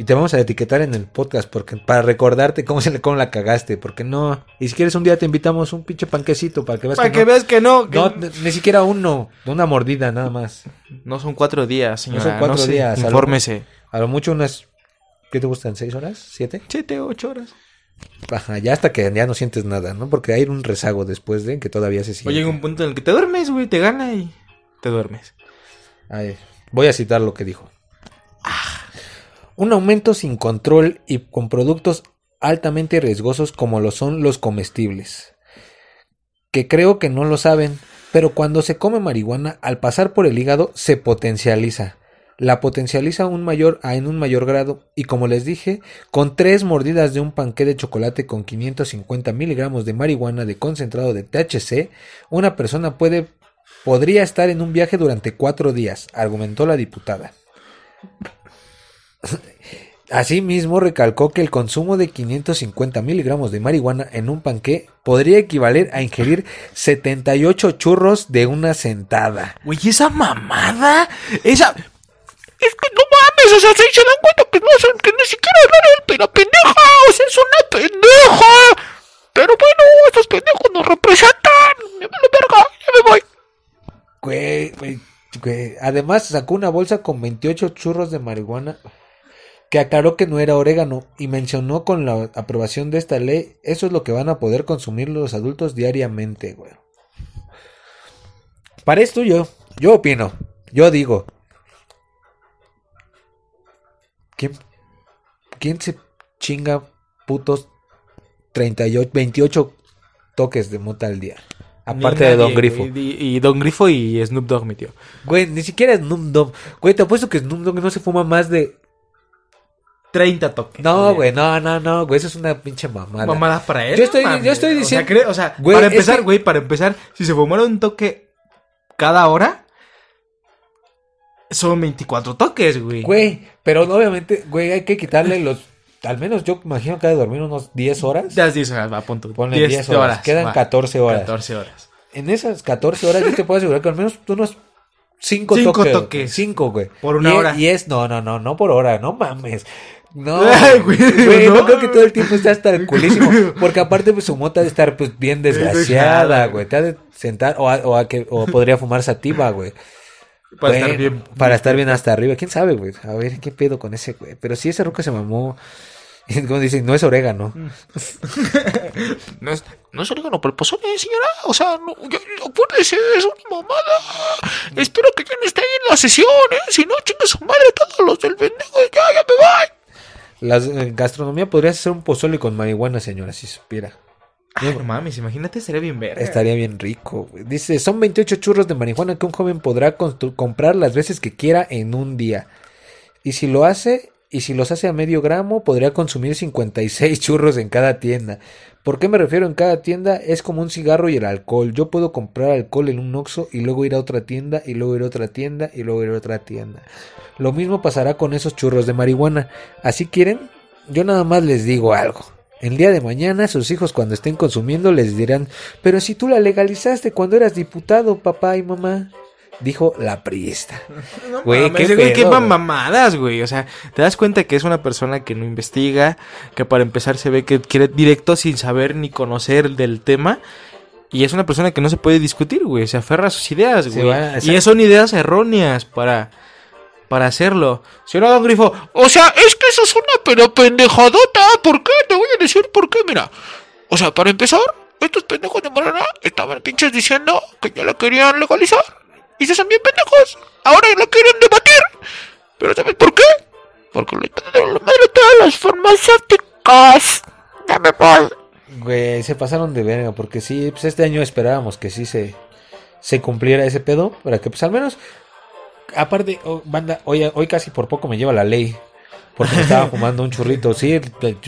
Y te vamos a etiquetar en el podcast porque para recordarte cómo se le cómo la cagaste, porque no. Y si quieres un día te invitamos un pinche panquecito para que veas Para que, que no, veas que no, que no, ni siquiera uno, una mordida nada más. no son cuatro días, señora. son cuatro sé, días, a lo- Infórmese. A lo mucho unas ¿qué te gustan? ¿Seis horas? ¿Siete? Siete, ocho horas. Ajá, ya hasta que ya no sientes nada, ¿no? Porque hay un rezago después de que todavía se siente. O llega un punto en el que te duermes, güey, te gana y te duermes. Ay, voy a citar lo que dijo. Un aumento sin control y con productos altamente riesgosos como lo son los comestibles. Que creo que no lo saben, pero cuando se come marihuana, al pasar por el hígado se potencializa. La potencializa un mayor, en un mayor grado y como les dije, con tres mordidas de un panqué de chocolate con 550 miligramos de marihuana de concentrado de THC, una persona puede podría estar en un viaje durante cuatro días, argumentó la diputada. Asimismo, recalcó que el consumo de 550 miligramos de marihuana en un panqué podría equivaler a ingerir 78 churros de una sentada. Güey, esa mamada, esa... Es que no mames, o sea, se, se dan cuenta que no son, que ni siquiera eran la pendeja. O sea, es una pendeja. Pero bueno, estos pendejos nos representan. Me vale verga, ya me voy. Güey, güey, güey. Además, sacó una bolsa con 28 churros de marihuana que aclaró que no era orégano y mencionó con la aprobación de esta ley, eso es lo que van a poder consumir los adultos diariamente, güey. Para esto yo, yo opino, yo digo, ¿quién, quién se chinga putos 38, 28 toques de mota al día? Aparte de Don Grifo. y Don Grifo y Snoop Dogg, mi tío. Güey, ni siquiera Snoop Dogg. Güey, te apuesto que Snoop Dogg no se fuma más de... 30 toques. No, güey, no, no, no, güey, eso es una pinche mamada. Mamadas para él. Yo estoy- mames. yo estoy O sea, diciendo- O sea, Güey, para empezar, que- güey, para empezar, si se fumara un toque cada hora, son 24 toques, güey. Güey, pero obviamente, güey, hay que quitarle los... Al menos yo imagino que ha de dormir unos 10 horas. Ya 10 horas, va, punto. Ponle 10 horas. Quedan 14 horas. 14 horas. En esas 14 horas yo te puedo asegurar que al menos unos 5 Cinco toques. toques. 5, güey. Por una Y- hora. Y es, no, no, no, no por hora, no mames. No, [LAUGHS] güey, güey, no. no. creo que todo el tiempo está hasta el culísimo. [LAUGHS] Porque aparte, pues su mota ha de estar pues bien desgraciada, güey. Te ha de sentar, o, a- o, a que, o podría fumar sativa, güey. Para estar bien. Para estar bien hasta arriba. ¿Quién sabe, güey? A ver, ¿qué pedo con ese, güey? Pero sí, ese ruca se mamó. [LAUGHS] Como dicen, no es orégano. No es, no es orégano el pozole, señora. O sea, no, yo, acuérdese, es una mamada. Espero que ya no esté ahí en la sesión, ¿eh? Si no, chinga su madre todos los del pendejo. Ya, ya me voy. La eh, gastronomía podría ser un pozole con marihuana, señora, si supiera. Ay, no mames, imagínate, sería bien verga. Estaría bien rico. Dice, son 28 churros de marihuana que un joven podrá comprar las veces que quiera en un día. Y si lo hace, y si los hace a medio gramo, podría consumir 56 churros en cada tienda. ¿Por qué me refiero en cada tienda? Es como un cigarro y el alcohol. Yo puedo comprar alcohol en un Oxxo y luego ir a otra tienda y luego ir a otra tienda y luego ir a otra tienda. Lo mismo pasará con esos churros de marihuana. ¿Así quieren? Yo nada más les digo algo. El día de mañana sus hijos cuando estén consumiendo les dirán, pero si tú la legalizaste cuando eras diputado, papá y mamá. Dijo la priista. [LAUGHS] Güey, Mames, qué güey, qué mamadas, güey. O sea, te das cuenta que es una persona que no investiga, que para empezar se ve que quiere directo sin saber ni conocer del tema. Y es una persona que no se puede discutir, güey. Se aferra a sus ideas, güey. va- y son ideas erróneas para, para hacerlo. Si no, Don Grifo, O sea, es que eso es una pero pendejadota. ¿Por qué? Te voy a decir por qué, mira. O sea, para empezar, estos pendejos de Morena estaban pinches diciendo que ya la querían legalizar. Y se son bien pendejos. Ahora la quieren debatir. Pero ¿sabes por qué? Porque le están dando la madre a todas las farmacéuticas. Ya me voy. Güey, se pasaron de verga, porque sí, pues este año esperábamos que sí se, se cumpliera ese pedo, para que pues al menos, aparte, oh, banda, hoy, hoy casi por poco me lleva la ley, porque me estaba [LAUGHS] fumando un churrito, sí,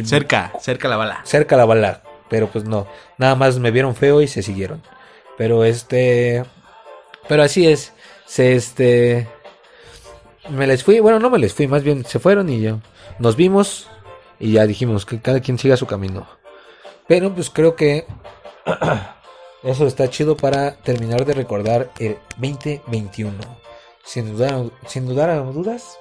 cerca, cerca la bala. cerca la bala, pero pues no, nada más me vieron feo y se siguieron. Pero este, pero así es, se este, me les fui, bueno, no me les fui, más bien se fueron y yo, nos vimos y ya dijimos que cada quien siga su camino. Pero pues creo que [CLEARS THROAT] eso está chido para terminar de recordar el 2021. Sin dudar, sin dudar a dudas,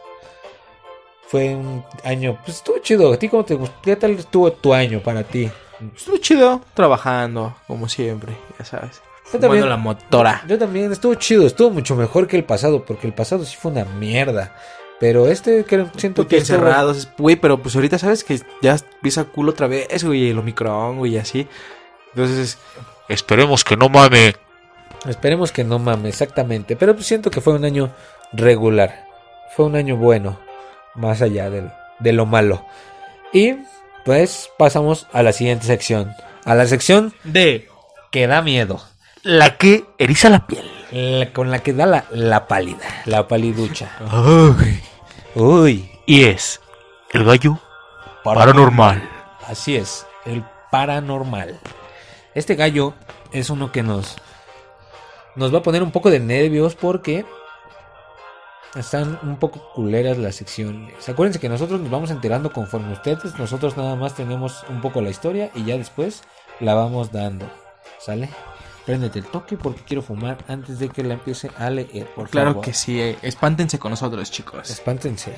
fue un año, pues estuvo chido. ¿A ti cómo te gustó? ¿Qué tal estuvo tu año para ti? Estuvo chido trabajando, como siempre, ya sabes. Yo también. la motora. Yo también, estuvo chido, estuvo mucho mejor que el pasado, porque el pasado sí fue una mierda. Pero este creo- siento que estuvo- encerrados, es- güey, pero pues ahorita sabes que ya empieza culo otra vez, güey, el Omicron, güey, y así. Entonces, Esperemos que no mame. Esperemos que no mames, exactamente. Pero pues siento que fue un año regular. Fue un año bueno. Más allá del- de lo malo. Y pues pasamos a la siguiente sección. A la sección de que da miedo. La que eriza la piel. La- con la que da la, la pálida. La paliducha. Ay. Uy. Y es el gallo paranormal. Así es, el paranormal. Este gallo es uno que nos nos va a poner un poco de nervios porque están un poco culeras las secciones. Acuérdense que nosotros nos vamos enterando conforme ustedes, nosotros nada más tenemos un poco la historia y ya después la vamos dando. ¿Sale? Préndete el toque porque quiero fumar antes de que la empiece a leer, por Claro favor. que sí, eh, espántense con nosotros, chicos. Espántense.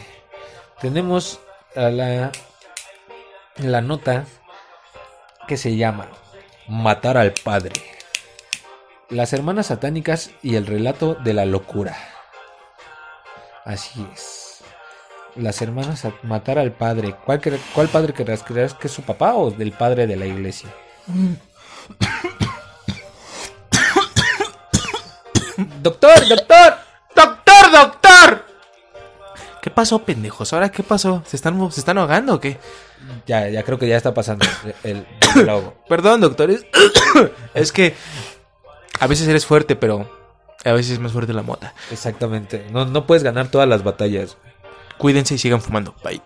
Tenemos a la, la nota que se llama Matar al Padre. Las hermanas satánicas y el relato de la locura. Así es. Las hermanas a matar al padre. ¿Cuál, cre- cuál padre creerás? ¿Creerás que es su papá o del padre de la iglesia? [COUGHS] doctor, doctor. ¡Doctor, doctor! ¿Qué pasó, pendejos? ¿Ahora qué pasó? ¿Se están, ¿se están ahogando o qué? Ya, ya creo que ya está pasando el, el logo. [COUGHS] Perdón, doctor. Es, [COUGHS] es que a veces eres fuerte, pero a veces es más fuerte la mota. Exactamente. No, no puedes ganar todas las batallas. Cuídense y sigan fumando. Bye.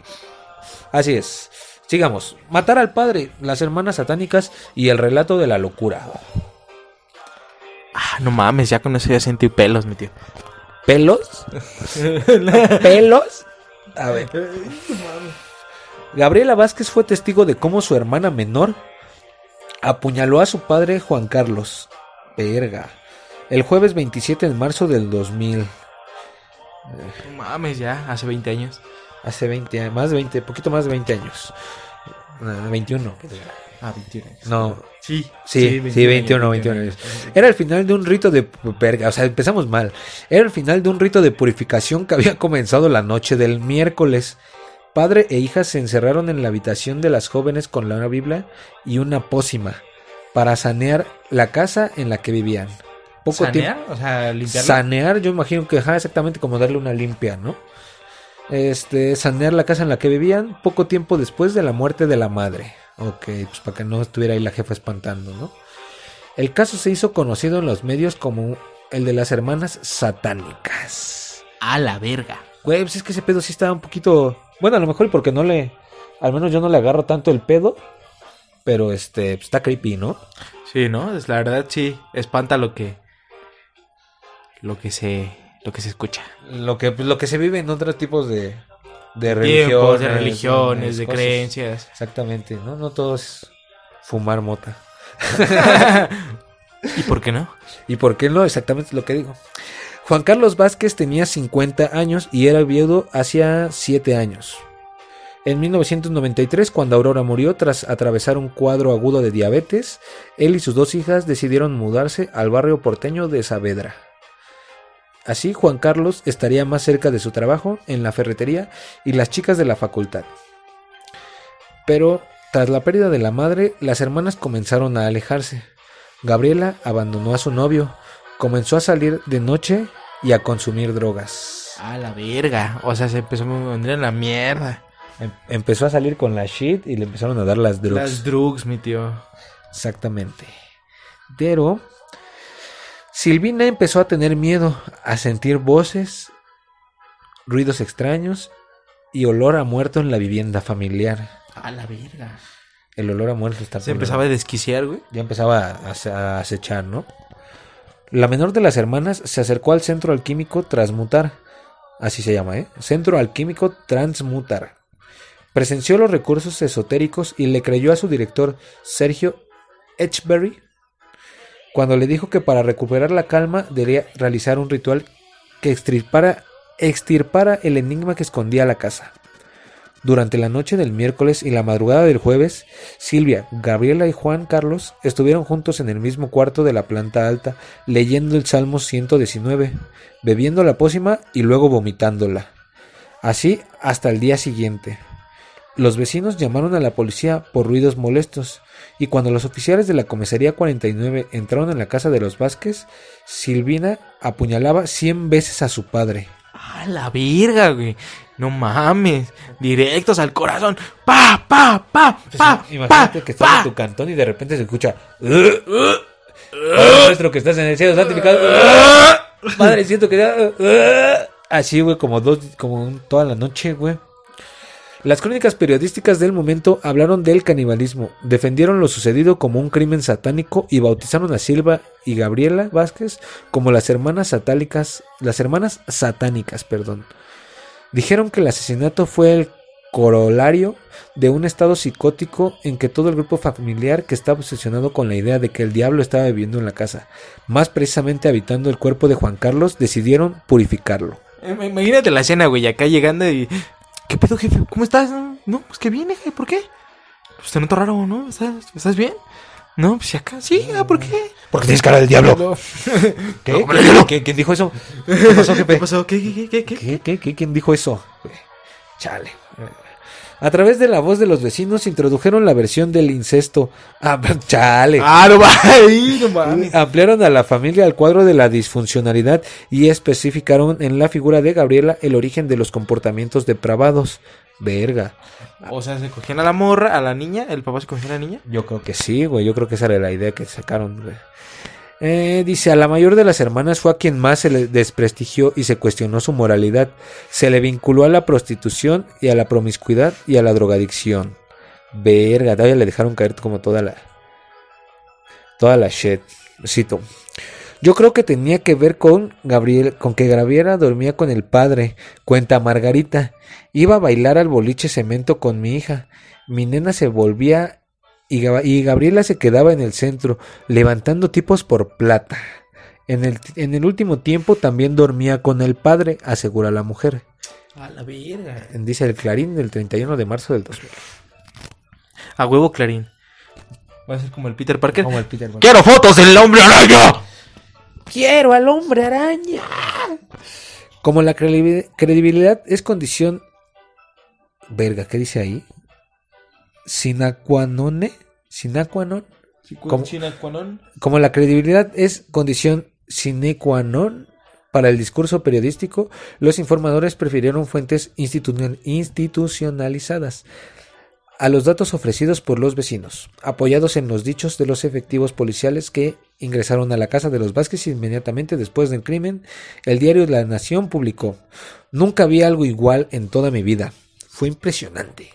Así es. Sigamos. Matar al padre, las hermanas satánicas y el relato de la locura. Ah, no mames, ya con eso ya sentí pelos, mi tío. ¿Pelos? [LAUGHS] ¿Pelos? A ver. Gabriela Vázquez fue testigo de cómo su hermana menor apuñaló a su padre Juan Carlos. Verga. El jueves 27 de marzo del 2000. No mames, ya, hace 20 años. Hace 20 años. Más de 20, poquito más de 20 años. Ah, 21. Ah, 21 años. No, Sí, Sí, sí, 21, 21 años. Era el final de un rito de verga, o sea, empezamos mal. Era el final de un rito de purificación que había [LAUGHS] comenzado la noche del miércoles. Padre e hija se encerraron en la habitación de las jóvenes con la Biblia y una pócima para sanear la casa en la que vivían. Poco tiempo ¿Sanear? O sea, limpiarlo. sanear, yo imagino que ajá, exactamente como darle una limpia, ¿no? Este, sanear la casa en la que vivían poco tiempo después de la muerte de la madre. Ok, pues para que no estuviera ahí la jefa espantando, ¿no? El caso se hizo conocido en los medios como el de las hermanas satánicas. A la verga. Güey, pues es que ese pedo sí estaba un poquito. Bueno, a lo mejor porque no le. Al menos yo no le agarro tanto el pedo. Pero este, pues está creepy, ¿no? Sí, ¿no? Es la verdad sí, espanta lo que lo que se lo que se escucha. Lo que, pues, lo que se vive en otros tipos de, de Tiempos, religiones, de religiones, de cosas. creencias. Exactamente, ¿no? No todo es fumar mota. [LAUGHS] ¿Y por qué no? [LAUGHS] ¿Y por qué no? Exactamente lo que digo. Juan Carlos Vázquez tenía 50 años y era viudo hacía 7 años. En 1993, cuando Aurora murió tras atravesar un cuadro agudo de diabetes, él y sus dos hijas decidieron mudarse al barrio porteño de Saavedra. Así, Juan Carlos estaría más cerca de su trabajo en la ferretería y las chicas de la facultad. Pero, tras la pérdida de la madre, las hermanas comenzaron a alejarse. Gabriela abandonó a su novio, comenzó a salir de noche y a consumir drogas. A la verga. O sea, se empezó a en la mierda. Em- empezó a salir con la shit y le empezaron a dar las drugs. Las drugs, mi tío. Exactamente. Pero Silvina empezó a tener miedo, a sentir voces, ruidos extraños y olor a muerto en la vivienda familiar. A la verga. El olor a muerto está Se empezaba a desquiciar, güey. ya empezaba a acechar, ¿no? La menor de las hermanas se acercó al centro alquímico Transmutar, así se llama, ¿eh? Centro alquímico Transmutar. Presenció los recursos esotéricos y le creyó a su director, Sergio Etchberry, cuando le dijo que para recuperar la calma debía realizar un ritual que extirpara, extirpara el enigma que escondía la casa. Durante la noche del miércoles y la madrugada del jueves, Silvia, Gabriela y Juan Carlos estuvieron juntos en el mismo cuarto de la planta alta, leyendo el Salmo 119, bebiendo la pócima y luego vomitándola. Así hasta el día siguiente. Los vecinos llamaron a la policía por ruidos molestos, y cuando los oficiales de la comisaría 49 entraron en la casa de los Vázquez, Silvina apuñalaba 100 veces a su padre. A la verga, güey. No mames. Directos al corazón. Pa, pa, pa, pa. Imagínate pa, que estás pa. en tu cantón y de repente se escucha. Padre nuestro que estás en el cielo, santificado. Padre, siento que ya. Así, güey, como dos, como un- toda la noche, güey. Las crónicas periodísticas del momento hablaron del canibalismo, defendieron lo sucedido como un crimen satánico y bautizaron a Silva y Gabriela Vázquez como las hermanas satánicas, las hermanas satánicas, perdón. Dijeron que el asesinato fue el corolario de un estado psicótico en que todo el grupo familiar que estaba obsesionado con la idea de que el diablo estaba viviendo en la casa, más precisamente habitando el cuerpo de Juan Carlos, decidieron purificarlo. Imagínate la escena, güey, acá llegando y... ¿Qué pedo, jefe? ¿Cómo estás? No, pues que bien, jefe, ¿por qué? Pues te noto raro, ¿no? ¿Estás, estás bien? No, pues si acá, sí, ah, ¿por qué? Porque tienes cara del diablo. [LAUGHS] ¿Qué? ¿Qué? ¿Quién dijo eso? ¿Qué pasó, jefe? ¿Qué pasó? ¿Qué, qué, qué, qué, qué? ¿Qué, qué, qué? ¿Quién dijo eso? Chale. A través de la voz de los vecinos introdujeron la versión del incesto. Ah, [LAUGHS] chale. Ah, no mames, no mames. Ampliaron a la familia al cuadro de la disfuncionalidad y especificaron en la figura de Gabriela el origen de los comportamientos depravados. Verga. O sea, se cogían a la morra, a la niña, el papá se cogía a la niña. Yo creo que sí, güey. Yo creo que esa era la idea que sacaron, güey. Eh, dice, a la mayor de las hermanas fue a quien más se le desprestigió y se cuestionó su moralidad. Se le vinculó a la prostitución y a la promiscuidad y a la drogadicción. Verga, todavía le dejaron caer como toda la... Toda la shit. Cito. Yo creo que tenía que ver con Gabriel, con que Gabriela dormía con el padre, cuenta Margarita. Iba a bailar al boliche cemento con mi hija. Mi nena se volvía y, Gab- y Gabriela se quedaba en el centro, levantando tipos por plata. En el, en el último tiempo también dormía con el padre, asegura la mujer. A la verga. Dice el Clarín del 31 de marzo del 2000. A huevo, Clarín. Va a ser como el Peter Parker. Como el Peter Pan. ¡Quiero fotos del hombre araña! Quiero al hombre araña. Como la credibil- credibilidad es condición. Verga, ¿qué dice ahí? Sinaquanone. Sinaquanon. ¿Cómo? Como la credibilidad es condición sine qua non para el discurso periodístico, los informadores prefirieron fuentes institu- institucionalizadas a los datos ofrecidos por los vecinos, apoyados en los dichos de los efectivos policiales que ingresaron a la casa de los Vázquez inmediatamente después del crimen. El diario La Nación publicó: Nunca vi algo igual en toda mi vida. Fue impresionante.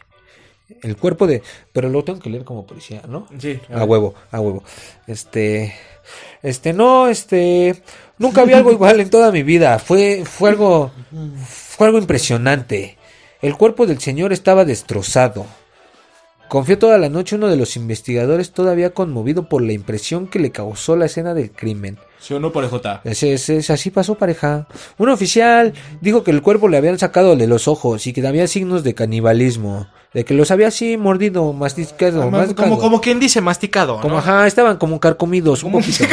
El cuerpo de. Pero lo tengo que leer como policía, ¿no? Sí. A huevo, a huevo. Este. Este, no, este. Nunca vi algo igual en toda mi vida. Fue, fue algo. Fue algo impresionante. El cuerpo del señor estaba destrozado. Confió toda la noche uno de los investigadores todavía conmovido por la impresión que le causó la escena del crimen. ¿Sí o no, parejota? Ese- así pasó, pareja. Un oficial dijo que el cuerpo le habían sacado de los ojos y que había signos de canibalismo. De que los había así mordido, masticado, masticado. Como, como quien dice, masticado. ¿no? Como, ajá, estaban como carcomidos un [LAUGHS] poquito.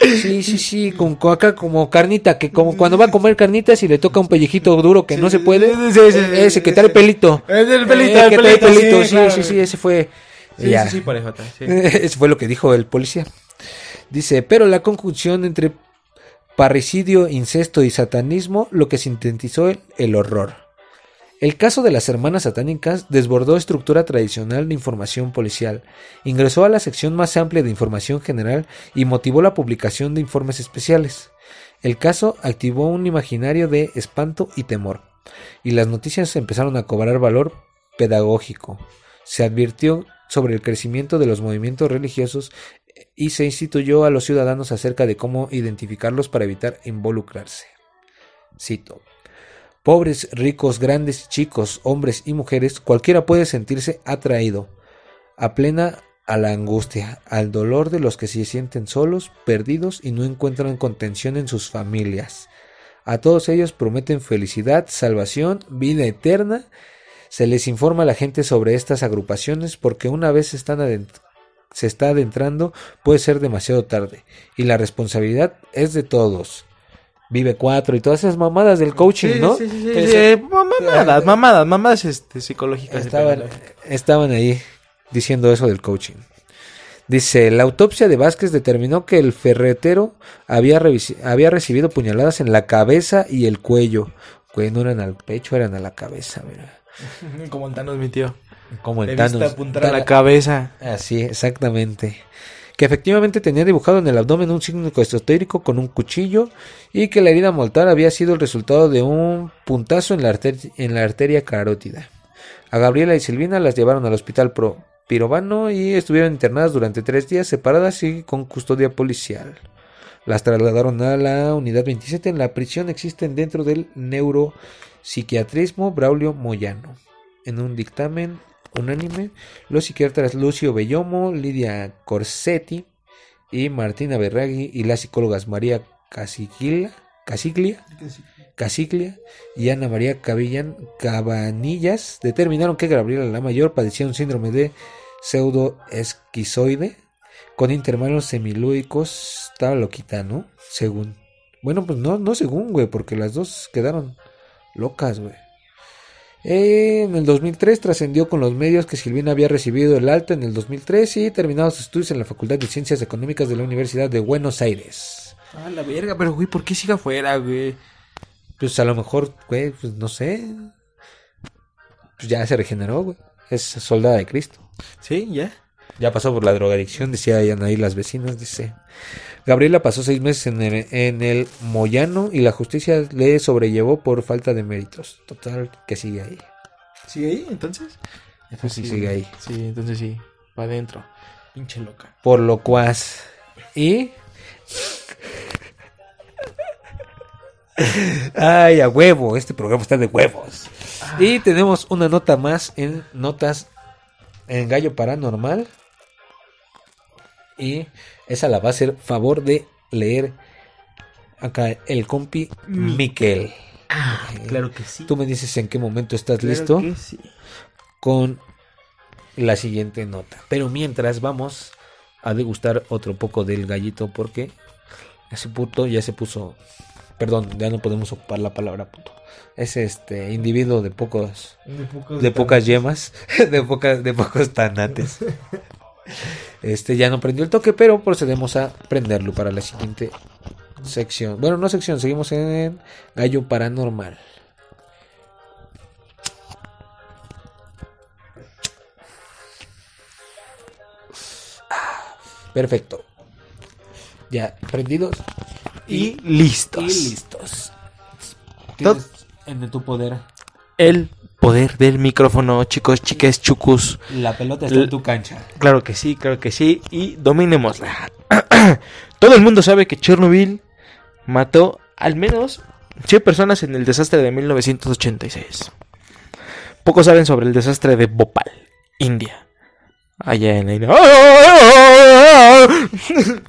Sí, sí, sí, con, acá como carnita, que como cuando va a comer carnitas y le toca un pellejito duro que no se puede. Sí, sí, sí, ese que trae pelito. Es del pelito, Eh, del que trae pelito, pelito, sí, sí, claro. sí, sí, ese fue. Sí, ya. parejota. sí. [LAUGHS] Eso fue lo que dijo el policía. Dice, pero la conjunción entre parricidio, incesto y satanismo, lo que sintetizó el, el horror. El caso de las hermanas satánicas desbordó estructura tradicional de información policial, ingresó a la sección más amplia de información general y motivó la publicación de informes especiales. El caso activó un imaginario de espanto y temor, y las noticias empezaron a cobrar valor pedagógico. Se advirtió sobre el crecimiento de los movimientos religiosos y se instituyó a los ciudadanos acerca de cómo identificarlos para evitar involucrarse. Cito. Pobres, ricos, grandes, chicos, hombres y mujeres, cualquiera puede sentirse atraído, a plena a la angustia, al dolor de los que se sienten solos, perdidos y no encuentran contención en sus familias. A todos ellos prometen felicidad, salvación, vida eterna. Se les informa a la gente sobre estas agrupaciones porque una vez se está adentrando puede ser demasiado tarde y la responsabilidad es de todos. Vive cuatro y todas esas mamadas del coaching, Sí, ¿no? Sí, sí, sí, eh, mamadas, mamadas, mamadas este, psicológicas. estaban, estaban ahí diciendo eso del coaching. Dice, la autopsia de Vázquez determinó que el ferretero había, había recibido puñaladas en la cabeza y el cuello. Güey, no eran al pecho, eran a la cabeza, mira. [LAUGHS] Como el Thanos, mi tío. Como el Thanos. apuntar a la cabeza. Así, exactamente. Que efectivamente tenía dibujado en el abdomen un signo esotérico con un cuchillo y que la herida mortal había sido el resultado de un puntazo en la, arter- en la arteria carótida. A Gabriela y Silvina las llevaron al hospital Pro Pirovano y estuvieron internadas durante tres días separadas y con custodia policial. Las trasladaron a la unidad 27 en la prisión existen dentro del neuropsiquiatrismo Braulio Moyano. En un dictamen unánime, los psiquiatras Lucio Bellomo, Lidia Corsetti y Martina Berraghi y las psicólogas María Casiglia, Casiglia y Ana María Cabillan Cabanillas determinaron que Gabriela la mayor padecía un síndrome de pseudoesquizoide con intervalos semilúicos. Estaba loquita, ¿no? Según. Bueno, pues no, no según, güey, porque las dos quedaron locas, güey. Eh, En el 2003 trascendió con los medios que Silvina había recibido el alta en el 2003 y terminado sus estudios en la Facultad de Ciencias Económicas de la Universidad de Buenos Aires. Ah, la verga, pero güey, ¿por qué sigue afuera, güey? Pues a lo mejor, güey, pues no sé. Pues ya se regeneró, güey. Es soldada de Cristo. Sí, ya. Ya pasó por la drogadicción, decían ahí las vecinas, dice. Gabriela pasó seis meses en el, en el Moyano y la justicia le sobrellevó por falta de méritos. Total, que sigue ahí. ¿Sigue ahí, entonces? Pues sí, sigue ahí. Sí, entonces sí. Va adentro. Pinche loca. Por lo cual. Y. Ay, a huevo, este programa está de huevos. Y tenemos una nota más en notas en Gallo Paranormal. Y esa la va a hacer favor de leer acá el compi Miquel. Ah, claro que sí. Tú me dices en qué momento estás Claro listo que sí. con la siguiente nota. Pero mientras vamos a degustar otro poco del gallito porque ese puto ya se puso, perdón, ya no podemos ocupar la palabra puto. Es este individuo de pocos, de pocas yemas, de pocas, [LAUGHS] de pocos tanates. [LAUGHS] Este ya no prendió el toque, pero procedemos a prenderlo para la siguiente sección. Bueno, no sección, seguimos en gallo paranormal. Perfecto. Ya, prendidos Y listos. y listos. Tienes en tu poder. El poder del micrófono, chicos, chiques, chucus. La pelota está en tu cancha. Claro que sí, claro que sí. Y dominémosla. [CLEARS THROAT] Todo el mundo sabe que Chernobyl mató al menos 100 personas en el desastre de 1986. Pocos saben sobre el desastre de Bhopal, India. Allá en la India. [LAUGHS]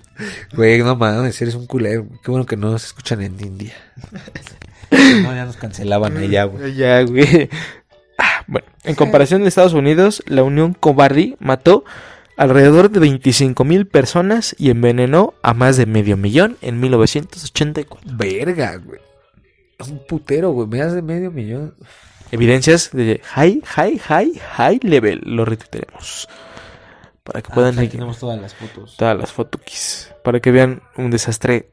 Güey, no mames, eres un culero. Qué bueno que no nos escuchan en India. [LAUGHS] no, ya nos cancelaban allá, güey. Ya, güey. Ah, bueno, en comparación de Estados Unidos, la Unión Cobardi mató alrededor de 25 mil personas y envenenó a más de medio millón en 1984. Verga, güey. Un putero, güey. Me de medio millón. Evidencias de high, high, high, high level. Lo retuitearemos. Para que puedan Ah, ahí seguir tenemos todas las fotos. todas las fotos. Para que vean un desastre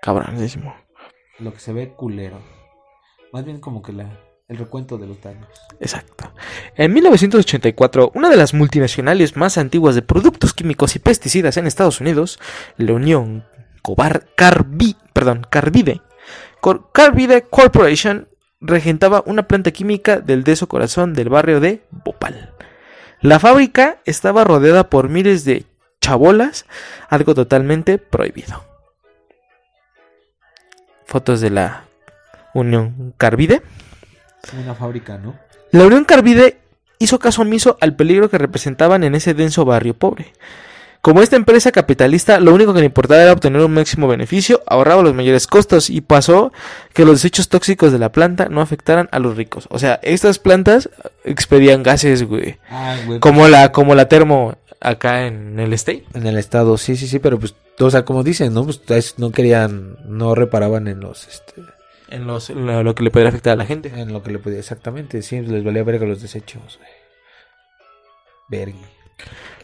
cabronísimo. Lo que se ve culero. Más bien como que la, el recuento de los daños. Exacto. En 1984, una de las multinacionales más antiguas de productos químicos y pesticidas en Estados Unidos, la Unión Cobar perdón, Carbide, Carbide Corporation, regentaba una planta química del deso corazón del barrio de Bhopal. La fábrica estaba rodeada por miles de chabolas, algo totalmente prohibido. Fotos de la Unión Carbide. Una fábrica, ¿no? La Unión Carbide hizo caso omiso al peligro que representaban en ese denso barrio pobre. Como esta empresa capitalista, lo único que le importaba era obtener un máximo beneficio, ahorraba los mayores costos y pasó que los desechos tóxicos de la planta no afectaran a los ricos. O sea, estas plantas expedían gases, güey. Ah, güey. Como la, como la termo acá en el state. En el estado, sí, sí, sí, pero pues, o sea, como dicen, ¿no? Pues es- no querían, no reparaban en los, este, En los, en lo, lo que le podría afectar a la gente. en lo que le podía, exactamente, sí, les valía verga los desechos. Vergui.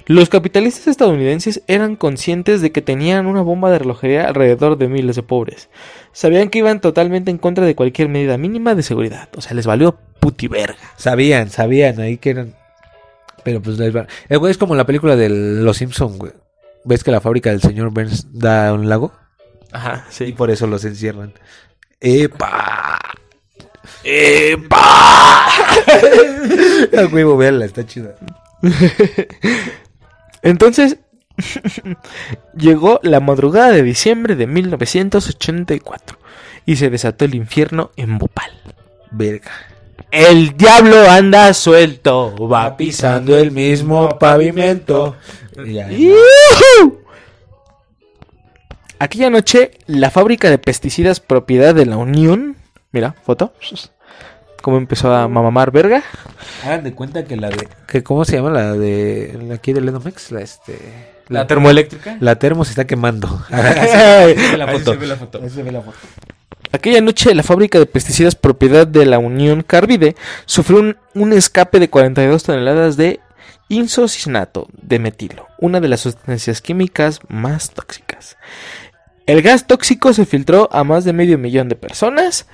Los capitalistas estadounidenses eran conscientes de que tenían una bomba de relojería alrededor de miles de pobres. Sabían que iban totalmente en contra de cualquier medida mínima de seguridad. O sea, les valió puti verga. Sabían, sabían ahí que eran, pero pues les va- güey es como la película de Los Simpson, güey. ¿Ves que la fábrica del señor Burns da a un lago? Ajá, Y sí. por eso los encierran. ¡Epa! ¡Epa! [LAUGHS] A huevo, véanla, está chida. [LAUGHS] Entonces, [LAUGHS] llegó la madrugada de diciembre de 1984 y se desató el infierno en Bhopal. Verga. El diablo anda suelto, va Pisando el mismo pavimento. Ya. Aquella noche, la fábrica de pesticidas propiedad de la Unión, mira, foto, cómo empezó a mamar verga. Hagan de cuenta que la de. Que, ¿Cómo se llama la de. La aquí de Lenomex? La este. La termoeléctrica. La termo se está quemando. [LAUGHS] Ahí se ve la Ahí foto. se ve la foto. Ahí se ve la foto. Aquella noche, la fábrica de pesticidas propiedad de la Unión Carbide sufrió un, un escape de 42 toneladas de insocinato de metilo, una de las sustancias químicas más tóxicas. El gas tóxico se filtró a más de medio millón de personas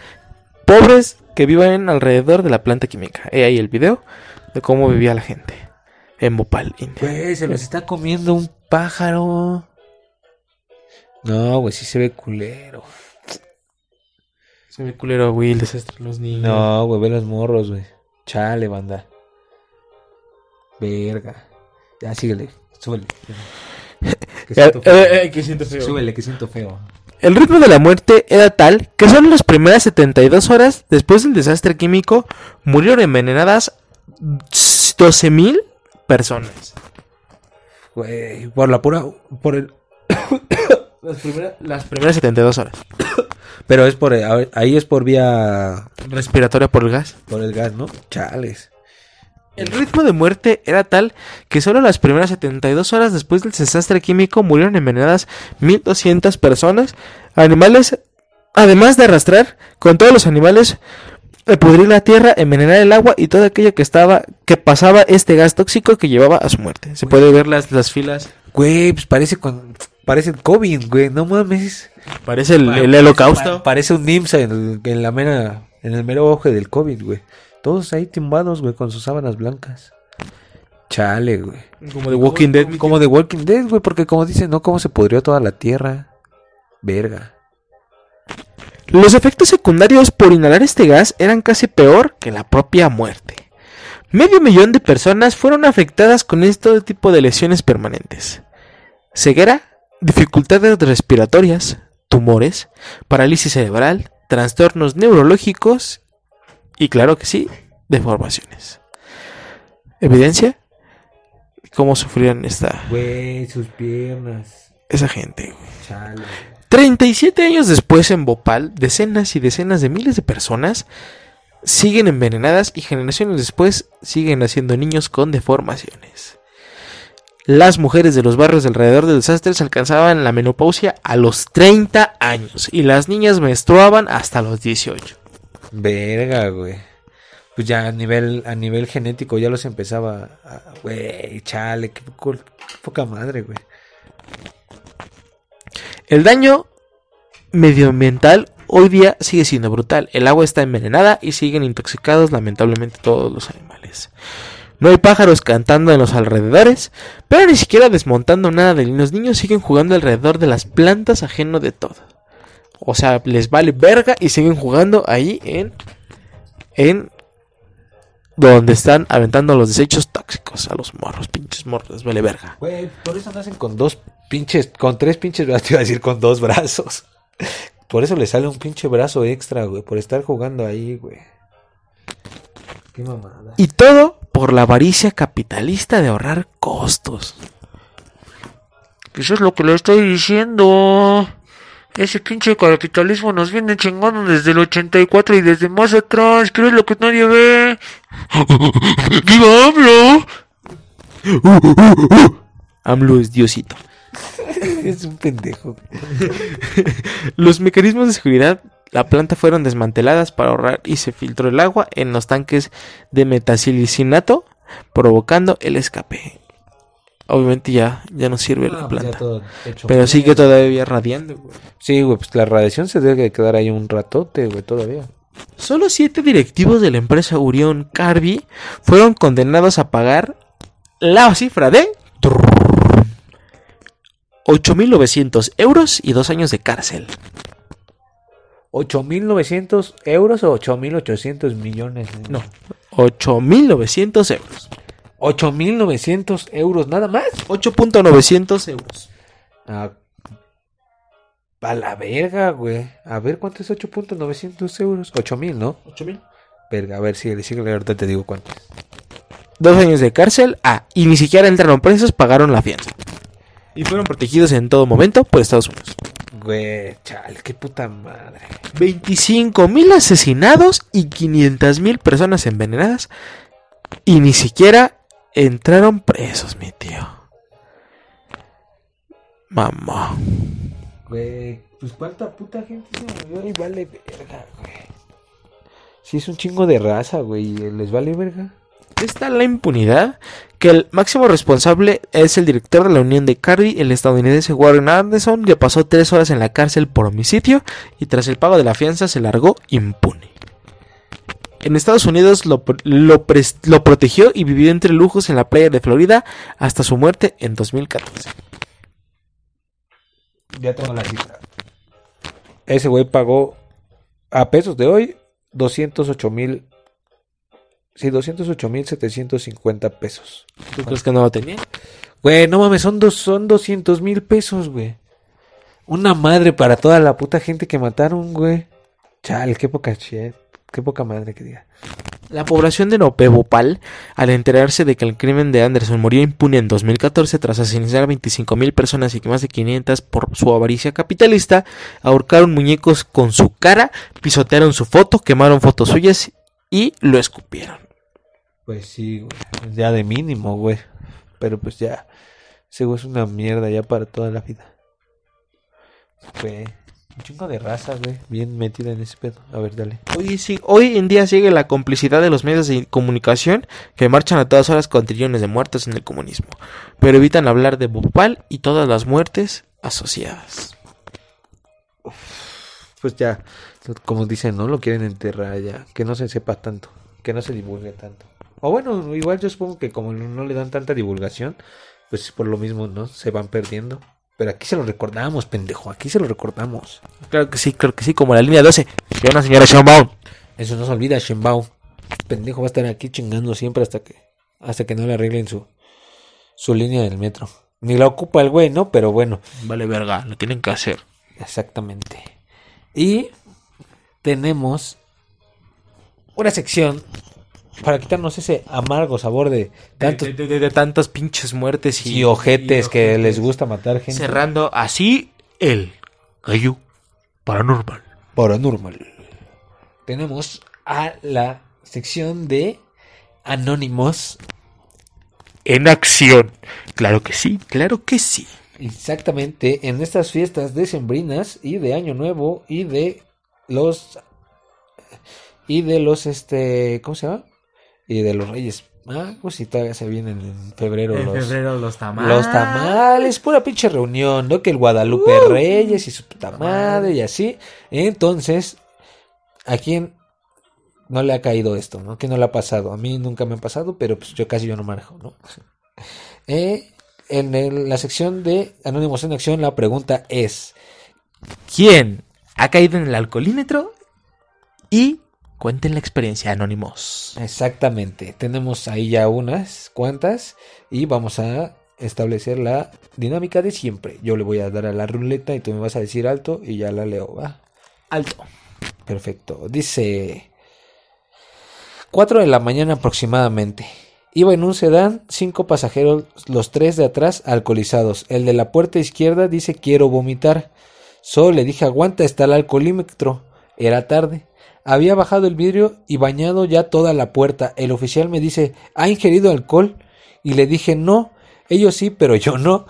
pobres que viven alrededor de la planta química. He ahí el video de cómo vivía la gente en Bhopal, India. Güey, se los está comiendo un pájaro. No, güey, sí se ve culero. Se ve culero, güey, el desastre de los niños. No, güey, ve los morros, güey. Chale, banda. Verga. Ya, síguele. Súbele. Que [LAUGHS] Eh, siento feo. eh, eh, que siento feo. Súbele, que siento feo. El ritmo de la muerte era tal que solo las primeras 72 horas después del desastre químico murieron envenenadas 12.000 personas. Güey, por la pura. Por el. [COUGHS] Las primeras, las primeras 72 horas. [COUGHS] Pero es por. Ahí es por vía. Respiratoria por el gas. Por el gas, ¿no? Chales. El ritmo de muerte era tal que solo las primeras 72 horas después del desastre químico murieron envenenadas 1.200 personas, animales, además de arrastrar con todos los animales, eh, pudrir la tierra, envenenar el agua y todo aquello que estaba, que pasaba este gas tóxico que llevaba a su muerte. Se puede ver las, las filas. Güey, pues parece con. Parece el COVID, güey. No mames. Parece el, el holocausto. Pa- parece un NIMSA en, en la mera. En el mero ojo del COVID, güey. Todos ahí timbados, güey, con sus sábanas blancas. Chale, güey. Como de Walking Dead. Como de Walking Dead, güey, porque como dicen, ¿no? Cómo se pudrió toda la tierra. Verga. Los efectos secundarios por inhalar este gas eran casi peor que la propia muerte. Medio millón de personas fueron afectadas con este tipo de lesiones permanentes. Ceguera, dificultades respiratorias, tumores, parálisis cerebral, trastornos neurológicos y claro que sí, deformaciones. ¿Evidencia? ¿Cómo sufrían esta, Güey, sus piernas. esa gente? güey? Chale. 37 años después en Bhopal, decenas y decenas de miles de personas siguen envenenadas y generaciones después siguen naciendo niños con deformaciones. Las mujeres de los barrios alrededor del desastre alcanzaban la menopausia a los 30 años y las niñas menstruaban hasta los 18. Verga, güey. Pues ya a nivel, a nivel genético ya los empezaba. Güey, chale, qué, poco- qué poca madre, güey. El daño medioambiental hoy día sigue siendo brutal. El agua está envenenada y siguen intoxicados lamentablemente todos los animales. No hay pájaros cantando en los alrededores, pero ni siquiera desmontando nada de los niños siguen jugando alrededor de las plantas ajeno de todo. O sea, les vale verga y siguen jugando ahí en en donde están aventando los desechos tóxicos a los morros, pinches morros, les vale verga. Güey, por eso nacen con dos pinches, con tres pinches brazos, [LAUGHS] te iba a decir con dos brazos. Por eso le sale un pinche brazo extra, güey, por estar jugando ahí, güey. Qué mamada. Y todo por la avaricia capitalista de ahorrar costos. Eso es lo que le estoy diciendo. Ese pinche capitalismo nos viene chingando desde el 84 y desde más atrás. ¿Qué es lo que nadie ve? [LAUGHS] ¡Viva AMLO! AMLO es Diosito. [LAUGHS] es un pendejo. Los mecanismos de seguridad, la planta fueron desmanteladas para ahorrar y se filtró el agua en los tanques de metacilicinato, provocando el escape. Obviamente ya, ya no sirve la Ah, pues planta. hecho Pero sigue todavía radiando. güey. Sí, güey, pues la radiación se debe de quedar ahí un ratote, güey, todavía. Solo siete directivos de la empresa Urión Carby fueron condenados a pagar la cifra de 8.900 euros y dos años de cárcel. ¿8.900 euros o 8.800 millones? No, 8.900 euros. 8.900 euros, nada más. 8.900 euros. Ah, a la verga, güey. A ver, ¿cuánto es 8.900 euros? 8.000, ¿no? 8.000. Verga, a ver, síguele, síguele, ahorita te digo cuánto. Dos años de cárcel. Ah, y ni siquiera entraron presos, pagaron la fianza. Y fueron protegidos en todo momento por Estados Unidos. Güey, chal, qué puta madre. 25.000 asesinados y 500.000 personas envenenadas. Y ni siquiera entraron presos, mi tío. Mamá. Güey, pues cuánta puta gente se murió y vale verga, güey. Si es un chingo de raza, güey, les vale verga. Está la impunidad que el máximo responsable es el director de la Unión de Cardi, el estadounidense Warren Anderson, que pasó tres horas en la cárcel por homicidio y tras el pago de la fianza se largó impune. En Estados Unidos lo, lo protegió y vivió entre lujos en la playa de Florida hasta su muerte en 2014. Ya tengo la cifra. Ese güey pagó a pesos de hoy 208 mil. Sí, 208 mil 750 pesos. ¿Tú crees que no lo tenía? Güey, no mames, son, dos, son 200 mil pesos, güey. Una madre para toda la puta gente que mataron, güey. Chal, qué poca shit. Qué poca madre que diga. La población de Nopebopal, al enterarse de que el crimen de Anderson murió impune en 2014 tras asesinar a 25.000 personas y que más de 500 por su avaricia capitalista, ahorcaron muñecos con su cara, pisotearon su foto, quemaron fotos suyas y lo escupieron. Pues sí, güey. Ya de mínimo, güey. Pero pues ya. Ese güey es una mierda ya para toda la vida. Güey. Un chingo de raza, güey. Bien metida en ese pedo. A ver, dale. Hoy, sí- hoy en día sigue la complicidad de los medios de comunicación que marchan a todas horas con trillones de muertos en el comunismo, pero evitan hablar de Bhopal y todas las muertes asociadas. Pues ya. Como dicen, ¿no? Lo quieren enterrar ya. Que no se sepa tanto. Que no se divulgue tanto. O bueno, igual yo supongo que como no no le dan tanta divulgación, pues por lo mismo, ¿no? Se van perdiendo. Pero aquí se lo recordamos, pendejo. Aquí se lo recordamos. Claro que sí, claro que sí, como la línea 12, que una señora Sheinbaum. Eso no se olvida, Shenbao. Pendejo va a estar aquí chingando siempre hasta que hasta que no le arreglen su su línea del metro. Ni la ocupa el güey, ¿no? Pero bueno, Vale, verga, lo tienen que hacer. exactamente. Y tenemos una sección para quitarnos ese amargo sabor de tantos de, de- de- de tantas pinches muertes y, y ojetes y que ojetes. les gusta matar gente. Cerrando así el gallo paranormal. Paranormal. Tenemos a la sección de Anónimos. En acción. Claro que sí, claro que sí. Exactamente en estas fiestas decembrinas y de Año Nuevo y de los y de los este ¿cómo se llama? Y de los Reyes. Ah pues si todavía se vienen en febrero En los febrero los tamales. los tamales pura pinche reunión no que el Guadalupe Reyes y su puta madre y así. Entonces a quién no le ha caído esto no que no le ha pasado a mí nunca me ha pasado pero pues yo casi yo no manejo no [LAUGHS] Eh, en el- la sección de Anónimos en Acción, la pregunta es: ¿Quién ha caído en el alcoholímetro? Y cuenten la experiencia, anónimos. exactamente, tenemos ahí ya unas cuantas y vamos a establecer la dinámica de siempre. Yo le voy a dar a la ruleta y tú me vas a decir alto y ya la leo, ¿va? Alto. Perfecto. Dice 4 de la mañana aproximadamente. Iba en un sedán, cinco pasajeros, los tres de atrás alcoholizados. El de la puerta izquierda dice quiero vomitar. Solo le dije aguanta, está el alcoholímetro. Era tarde. Había bajado el vidrio y bañado ya toda la puerta. El oficial me dice ¿ha ingerido alcohol? Y le dije no. Ellos sí, pero yo no.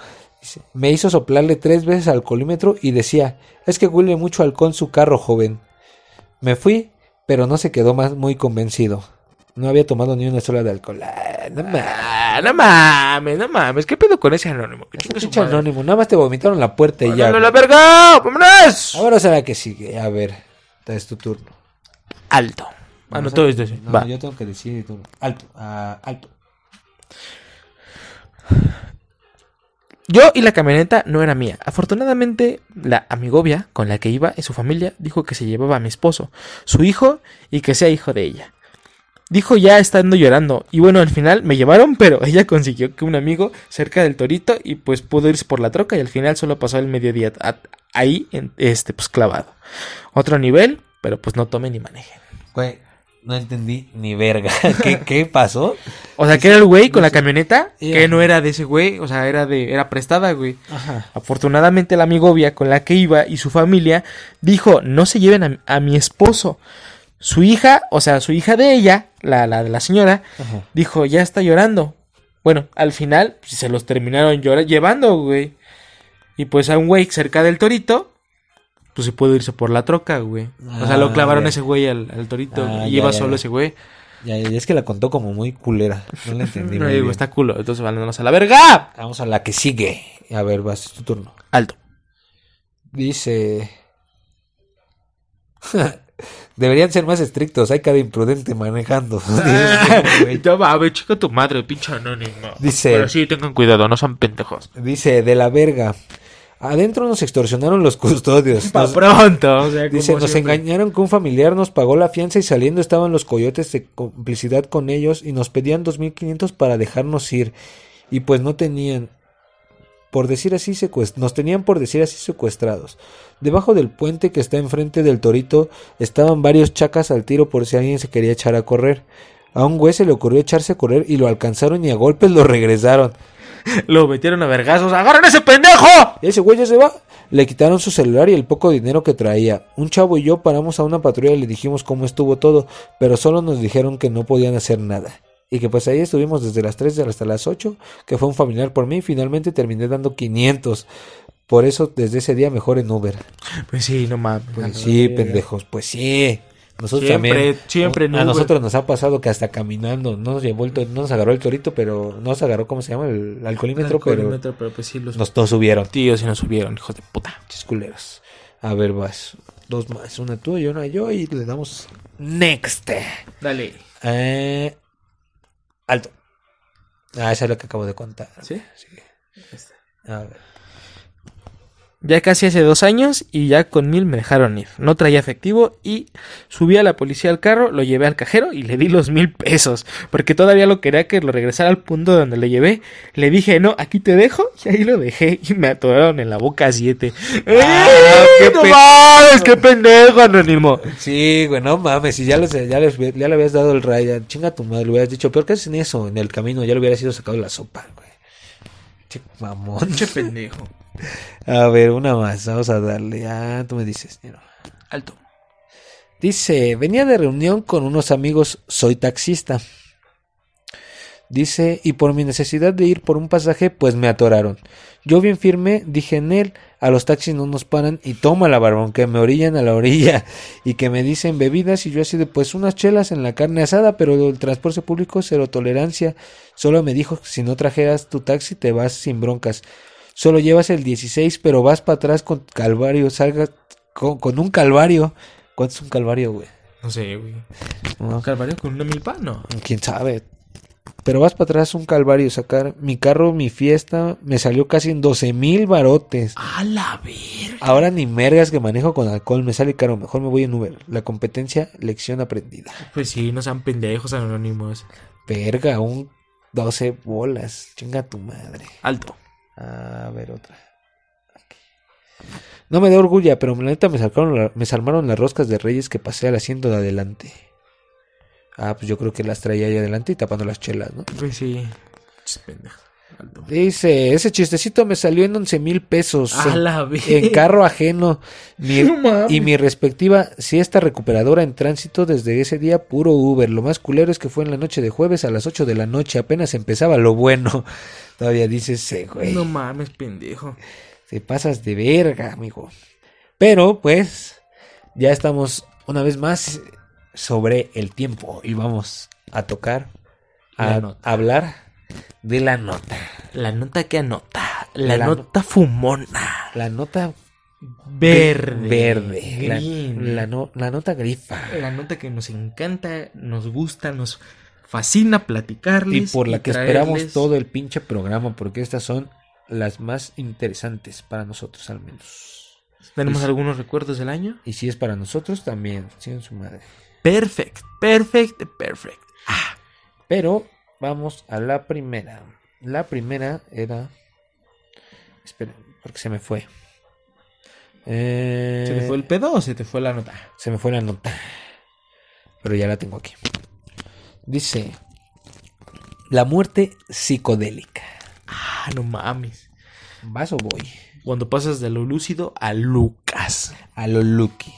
Me hizo soplarle tres veces al alcoholímetro y decía es que huele mucho alcohol su carro, joven. Me fui, pero no se quedó más muy convencido. No había tomado ni una sola de alcohol. Ah, no mames. No mames, no mames. ¿Qué pedo con ese anónimo? Pinche madre. anónimo, nada más te vomitaron la puerta y ya. ¡Ándale a la verga! ¡Vámonos! Ahora será que sigue. A ver, es tu turno. Alto. Ah, no, Vamos a- todo esto sí. No, Va. yo tengo que decir turno. Alto, ah, alto. Yo y la camioneta no era mía. Afortunadamente, la amigovia con la que iba y su familia dijo que se llevaba a mi esposo, su hijo y que sea hijo de ella. Dijo ya estando llorando. Y bueno, al final me llevaron, pero [LAUGHS] ella consiguió que un amigo cerca del torito y pues pudo irse por la troca y al final solo pasó el mediodía ahí, en- este, pues clavado. Otro nivel, pero pues no tomen ni manejen. Güey, no entendí ni verga. [LAUGHS] ¿Qué, qué pasó? O sea, que era el güey con la camioneta, que no era de ese güey, o sea, era de, era prestada, güey. Ajá. Afortunadamente la amigovia con la que iba y su familia dijo, no se lleven a, a mi esposo. Su hija, o sea, su hija de ella, la, la de la señora, Ajá. dijo, ya está llorando. Bueno, al final pues, se los terminaron llevando, güey. Y pues a un güey cerca del torito, pues se pudo irse por la troca, güey. o sea, lo Ah, clavaron ya. ese güey al, al torito Ah, y ya, iba ya, solo ese güey. Ya, ya, es que la contó como muy culera. No la entendí. [LAUGHS] No, muy digo, bien. está culo, entonces vámonos a la verga. Vamos a la que sigue. A ver, vas, es tu turno. Alto. Dice. [LAUGHS] Deberían ser más estrictos. Hay cada imprudente manejando. [LAUGHS] Dice, Ya va, ve, chica tu madre, pinche anónimo. Dice- Pero sí, tengan cuidado, no son pendejos. Dice, de la verga. Adentro nos extorsionaron los custodios. Pa' Nos- pronto, o sea, dice, como nos siempre. engañaron que un familiar nos pagó la fianza y saliendo estaban los coyotes de complicidad con ellos y nos pedían 2.500 para dejarnos ir. Y pues no tenían, por decir así, nos tenían por decir así secuestrados. Debajo del puente que está enfrente del torito estaban varios chacas al tiro por si alguien se quería echar a correr. A un güey se le ocurrió echarse a correr y lo alcanzaron y a golpes lo regresaron. [LAUGHS] Lo metieron a vergazos. ¡Agarren ese pendejo! Y ese güey ya se va. Le quitaron su celular y el poco dinero que traía. Un chavo y yo paramos a una patrulla y le dijimos cómo estuvo todo, pero solo nos dijeron que no podían hacer nada. Y que pues ahí estuvimos desde las 3 hasta las 8, que fue un familiar por mí y finalmente terminé dando 500. Por eso desde ese día mejor en Uber. Pues sí, no mames. Pues sí, pendejos, pues sí. Nosotros Siempre, también. siempre en A nosotros nos ha pasado que hasta caminando, no nos llevó el no nos agarró el torito, pero no nos agarró, ¿cómo se llama? El alcoholímetro, Alcoholímetro, pero pues sí, los nos, nos subieron. tíos sí nos subieron, hijos de puta. Pinches culeros. A ver, vas. Dos más. Una tú y una yo. Y le damos next. Dale. Eh, alto. Ah, esa es lo que acabo de contar. ¿Sí? A ver. Ya casi hace dos años y ya con mil me dejaron ir. No traía efectivo y subí a la policía al carro, lo llevé al cajero y le di los mil pesos. Porque todavía lo quería que lo regresara al punto donde le llevé. Le dije, no, aquí te dejo y ahí lo dejé y me atoraron en la boca siete. Ah, ¡Eh! qué ¡No mames! ¡Qué pendejo, anónimo! Sí, güey, no mames, si ya, les, ya, les- ya le habías dado el raya, chinga tu madre, le hubieras dicho, peor que hacen eso en el camino, ya le hubieras ido sacado la sopa, güey. Che, mamón. Pinche pendejo. A ver, una más, vamos a darle. Ah, tú me dices. Alto. Dice, venía de reunión con unos amigos, soy taxista. Dice, y por mi necesidad de ir por un pasaje, pues me atoraron. Yo bien firme dije en él, a los taxis no nos paran y toma la barbón, que me orillan a la orilla [LAUGHS] y que me dicen bebidas y yo así de pues unas chelas en la carne asada, pero el transporte público cero tolerancia. Solo me dijo, si no trajeras tu taxi te vas sin broncas. Solo llevas el 16, pero vas para atrás con calvario, salgas con, con un calvario. ¿Cuánto es un calvario, güey? No sé, güey. No, Calvario con una milpa, no. quién sabe. Pero vas para atrás un calvario, sacar mi carro, mi fiesta, me salió casi en 12 mil barotes. A la verga. Ahora ni mergas que manejo con alcohol, me sale caro, mejor me voy en Uber. La competencia, lección aprendida. Pues sí, no sean pendejos anónimos. Verga, un 12 bolas, chinga tu madre. Alto. A ver otra. Aquí. No me da orgullo, pero la neta me, sacaron la- me salmaron las roscas de reyes que pasé al asiento de adelante. Ah, pues yo creo que las traía ahí adelante y tapando las chelas, ¿no? Pues sí. Chis, pendejo. Dice, ese chistecito me salió en 11 mil pesos. A en- la en carro ajeno. Mi- [LAUGHS] No mames. y mi respectiva siesta recuperadora en tránsito desde ese día puro Uber. Lo más culero es que fue en la noche de jueves a las 8 de la noche. Apenas empezaba lo bueno. [LAUGHS] Todavía dice ese güey. No mames, pendejo. Te pasas de verga, amigo. Pero, pues, ya estamos una vez más sobre el tiempo y vamos a tocar, a hablar de la nota. La nota que anota. La, La nota fumona. La nota Verde. verde. La, la no- la nota grifa. La nota que nos encanta, nos gusta, nos fascina platicarles. Y por la que esperamos todo el pinche programa, porque estas son las más interesantes para nosotros al menos. ¿Tenemos algunos recuerdos del año? Y si es para nosotros, también. Sí, en su madre. Perfect, perfect, perfect. Pero vamos a la primera. La primera era. Esperen, porque se me fue. Eh, ¿Se te fue el pedo o se te fue la nota? se me fue la nota. Pero ya la tengo aquí. Dice: La muerte psicodélica. Ah, no mames. ¿Vas o voy? Cuando pasas de lo lúcido a Lucas. A lo Lucky.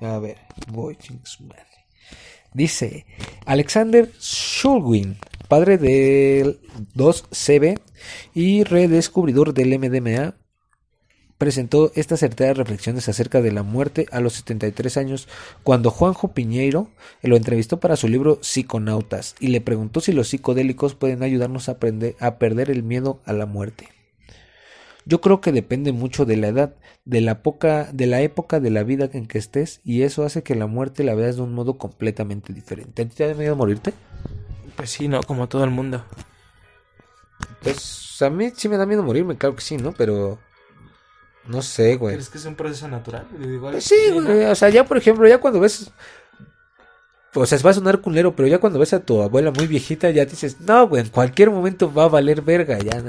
A ver, voy, chingue su madre. Dice Alexander Shulwin, padre del 2CB y redescubridor del MDMA, presentó estas certeras reflexiones acerca de la muerte a los 73 años cuando Juanjo Piñeiro lo entrevistó para su libro Psiconautas y le preguntó si los psicodélicos pueden ayudarnos a, aprender, a perder el miedo a la muerte. Yo creo que depende mucho de la edad, de la poca, de la época de la vida en que estés, y eso hace que la muerte la veas de un modo completamente diferente. ¿A te miedo morirte? Pues sí, no, como todo el mundo. Pues a mí sí me da miedo morirme, claro que sí, ¿no? Pero no sé, güey. ¿Crees que es un proceso natural? Pues sí, güey. O sea, ya por ejemplo, ya cuando ves. O sea, va a sonar culero, pero ya cuando ves a tu abuela muy viejita, ya dices, no, güey, en cualquier momento va a valer verga, ya.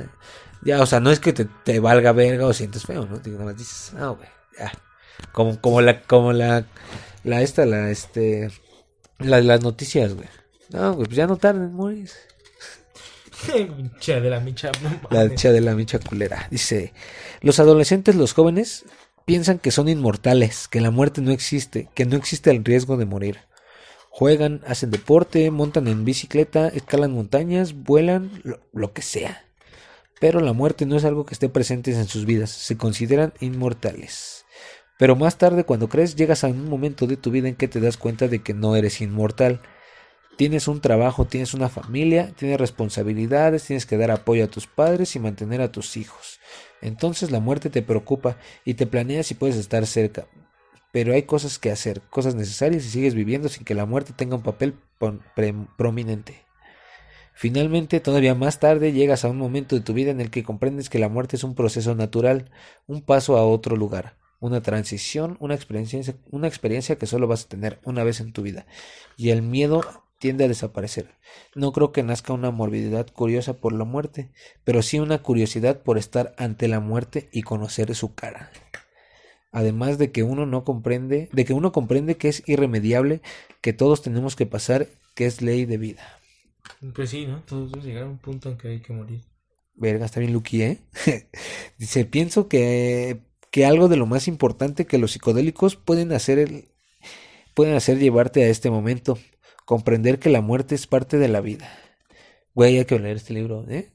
Ya, o sea, no es que te, te valga verga o sientes feo, ¿no? Digo, nada más dices, no, güey, ya. Como, como la, como la, la esta, la, este, la de las noticias, güey. No, güey, pues ya no tarden en morir. [LAUGHS] Micha de la micha. no La de la micha culera. Dice, los adolescentes, los jóvenes, piensan que son inmortales, que la muerte no existe, que no existe el riesgo de morir. Juegan, hacen deporte, montan en bicicleta, escalan montañas, vuelan, lo, lo que sea. Pero la muerte no es algo que esté presente en sus vidas, se consideran inmortales. Pero más tarde, cuando crees, llegas a un momento de tu vida en que te das cuenta de que no eres inmortal. Tienes un trabajo, tienes una familia, tienes responsabilidades, tienes que dar apoyo a tus padres y mantener a tus hijos. Entonces la muerte te preocupa y te planeas si puedes estar cerca. Pero hay cosas que hacer, cosas necesarias y sigues viviendo sin que la muerte tenga un papel prominente. Finalmente, todavía más tarde, llegas a un momento de tu vida en el que comprendes que la muerte es un proceso natural, un paso a otro lugar, una transición, una experiencia, una experiencia que solo vas a tener una vez en tu vida. Y el miedo tiende a desaparecer. No creo que nazca una morbididad curiosa por la muerte, pero sí una curiosidad por estar ante la muerte y conocer su cara. Además de que uno no comprende, de que uno comprende que es irremediable, que todos tenemos que pasar, que es ley de vida. Pues sí, ¿no? Todos llegar a un punto en que hay que morir. Verga, está bien Lucky, ¿eh? [LAUGHS] Dice, pienso que, que algo de lo más importante que los psicodélicos pueden hacer el, pueden hacer llevarte a este momento, comprender que la muerte es parte de la vida. Güey, hay que leer este libro, ¿eh?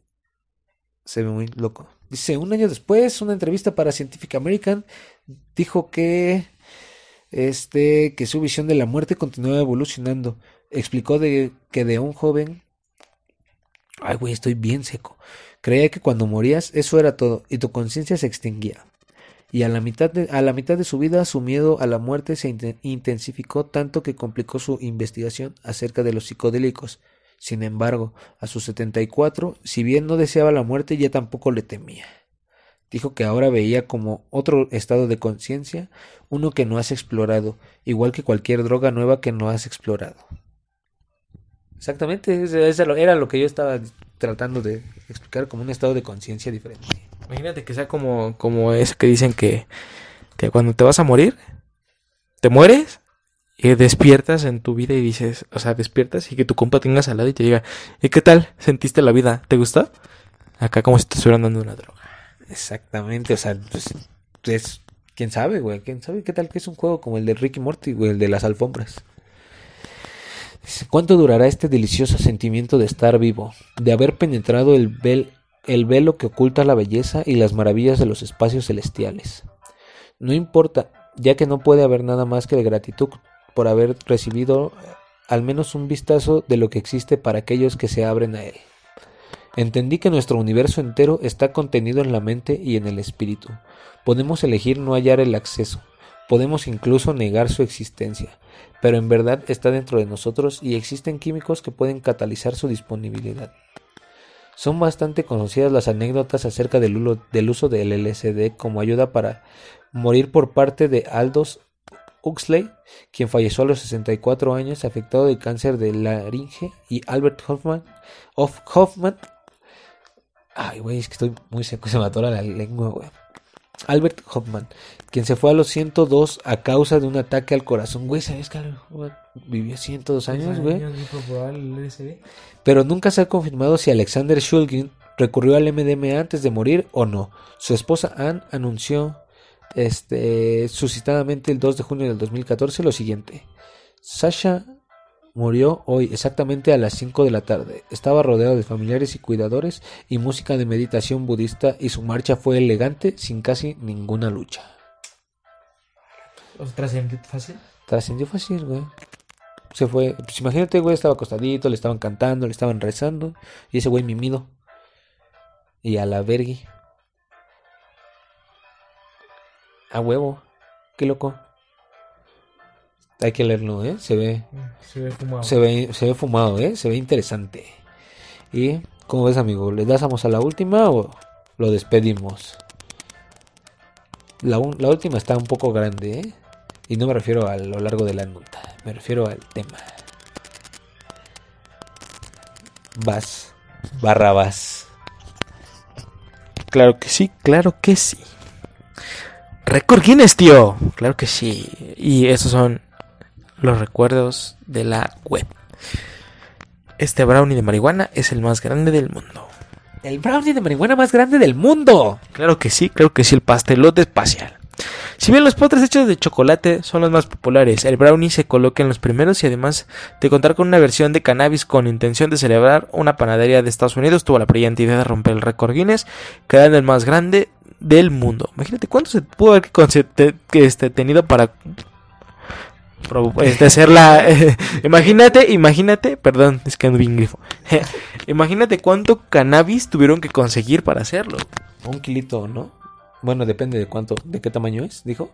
Se ve muy loco. Dice, un año después, una entrevista para Scientific American dijo que este que su visión de la muerte continuaba evolucionando. Explicó de que de un joven Ay, güey, estoy bien seco. Creía que cuando morías eso era todo y tu conciencia se extinguía. Y a la, mitad de, a la mitad de su vida su miedo a la muerte se intensificó tanto que complicó su investigación acerca de los psicodélicos. Sin embargo, a sus 74, si bien no deseaba la muerte, ya tampoco le temía. Dijo que ahora veía como otro estado de conciencia, uno que no has explorado, igual que cualquier droga nueva que no has explorado. Exactamente, eso era lo que yo estaba tratando de explicar como un estado de conciencia diferente. Imagínate que sea como, como eso que dicen que, que cuando te vas a morir, te mueres y despiertas en tu vida y dices, o sea, despiertas y que tu compa tengas al lado y te diga, ¿y qué tal? ¿Sentiste la vida? ¿Te gustó? Acá como si te estuvieran dando una droga. Exactamente, o sea, pues, es, quién sabe, güey, quién sabe qué tal que es un juego como el de Ricky Morty, güey, el de las alfombras. ¿Cuánto durará este delicioso sentimiento de estar vivo, de haber penetrado el, vel, el velo que oculta la belleza y las maravillas de los espacios celestiales? No importa, ya que no puede haber nada más que de gratitud por haber recibido al menos un vistazo de lo que existe para aquellos que se abren a él. Entendí que nuestro universo entero está contenido en la mente y en el espíritu. Podemos elegir no hallar el acceso, podemos incluso negar su existencia, pero en verdad está dentro de nosotros y existen químicos que pueden catalizar su disponibilidad. Son bastante conocidas las anécdotas acerca del, uso del LSD como ayuda para morir por parte de Aldous Huxley, quien falleció a los 64 años afectado de cáncer de laringe, y Albert Hoffman, Hoffman Ay, güey, es que estoy muy seco, se me atora la lengua, güey. Albert Hoffman, quien se fue a los 102 a causa de un ataque al corazón. Güey, ¿sabes que vivió 102 años, güey? Pero nunca se ha confirmado si Alexander Shulgin recurrió al MDMA antes de morir o no. Su esposa Anne anunció este, suscitadamente el 2 de junio del 2014 lo siguiente. Sasha Murió hoy exactamente a las 5 de la tarde. Estaba rodeado de familiares y cuidadores y música de meditación budista y su marcha fue elegante sin casi ninguna lucha. ¿Trascendió fácil? Trascendió fácil, güey. Se fue. Pues imagínate, güey, estaba acostadito, le estaban cantando, le estaban rezando. Y ese güey mimido. Y a la vergui. A huevo. Qué loco. Hay que leerlo, ¿eh? Se ve. Se ve fumado. Se ve, se ve fumado, ¿eh? Se ve interesante. ¿Y cómo ves, amigo? ¿Le damos a la última o lo despedimos? La, la última está un poco grande, ¿eh? Y no me refiero a lo largo de la nota, me refiero al tema. Vas, barra vas. Claro que sí, claro que sí. Record Guinness, tío. Claro que sí. Y esos son los recuerdos de la web. Este brownie de marihuana es el más grande del mundo. El brownie de marihuana más grande del mundo. Claro que sí, creo que sí, el pastelote espacial. Si bien los postres hechos de chocolate son los más populares, el brownie se coloca en los primeros y además de contar con una versión de cannabis con intención de celebrar una panadería de Estados Unidos, tuvo la brillante idea de romper el récord Guinness, quedando el más grande del mundo. Imagínate cuánto se pudo haber este, tenido para este, la [LAUGHS] [LAUGHS] imagínate, imagínate, perdón, es que ando bien grifo. [LAUGHS] imagínate cuánto cannabis tuvieron que conseguir para hacerlo. Un kilito, ¿no? Bueno, depende de cuánto, de qué tamaño es, dijo.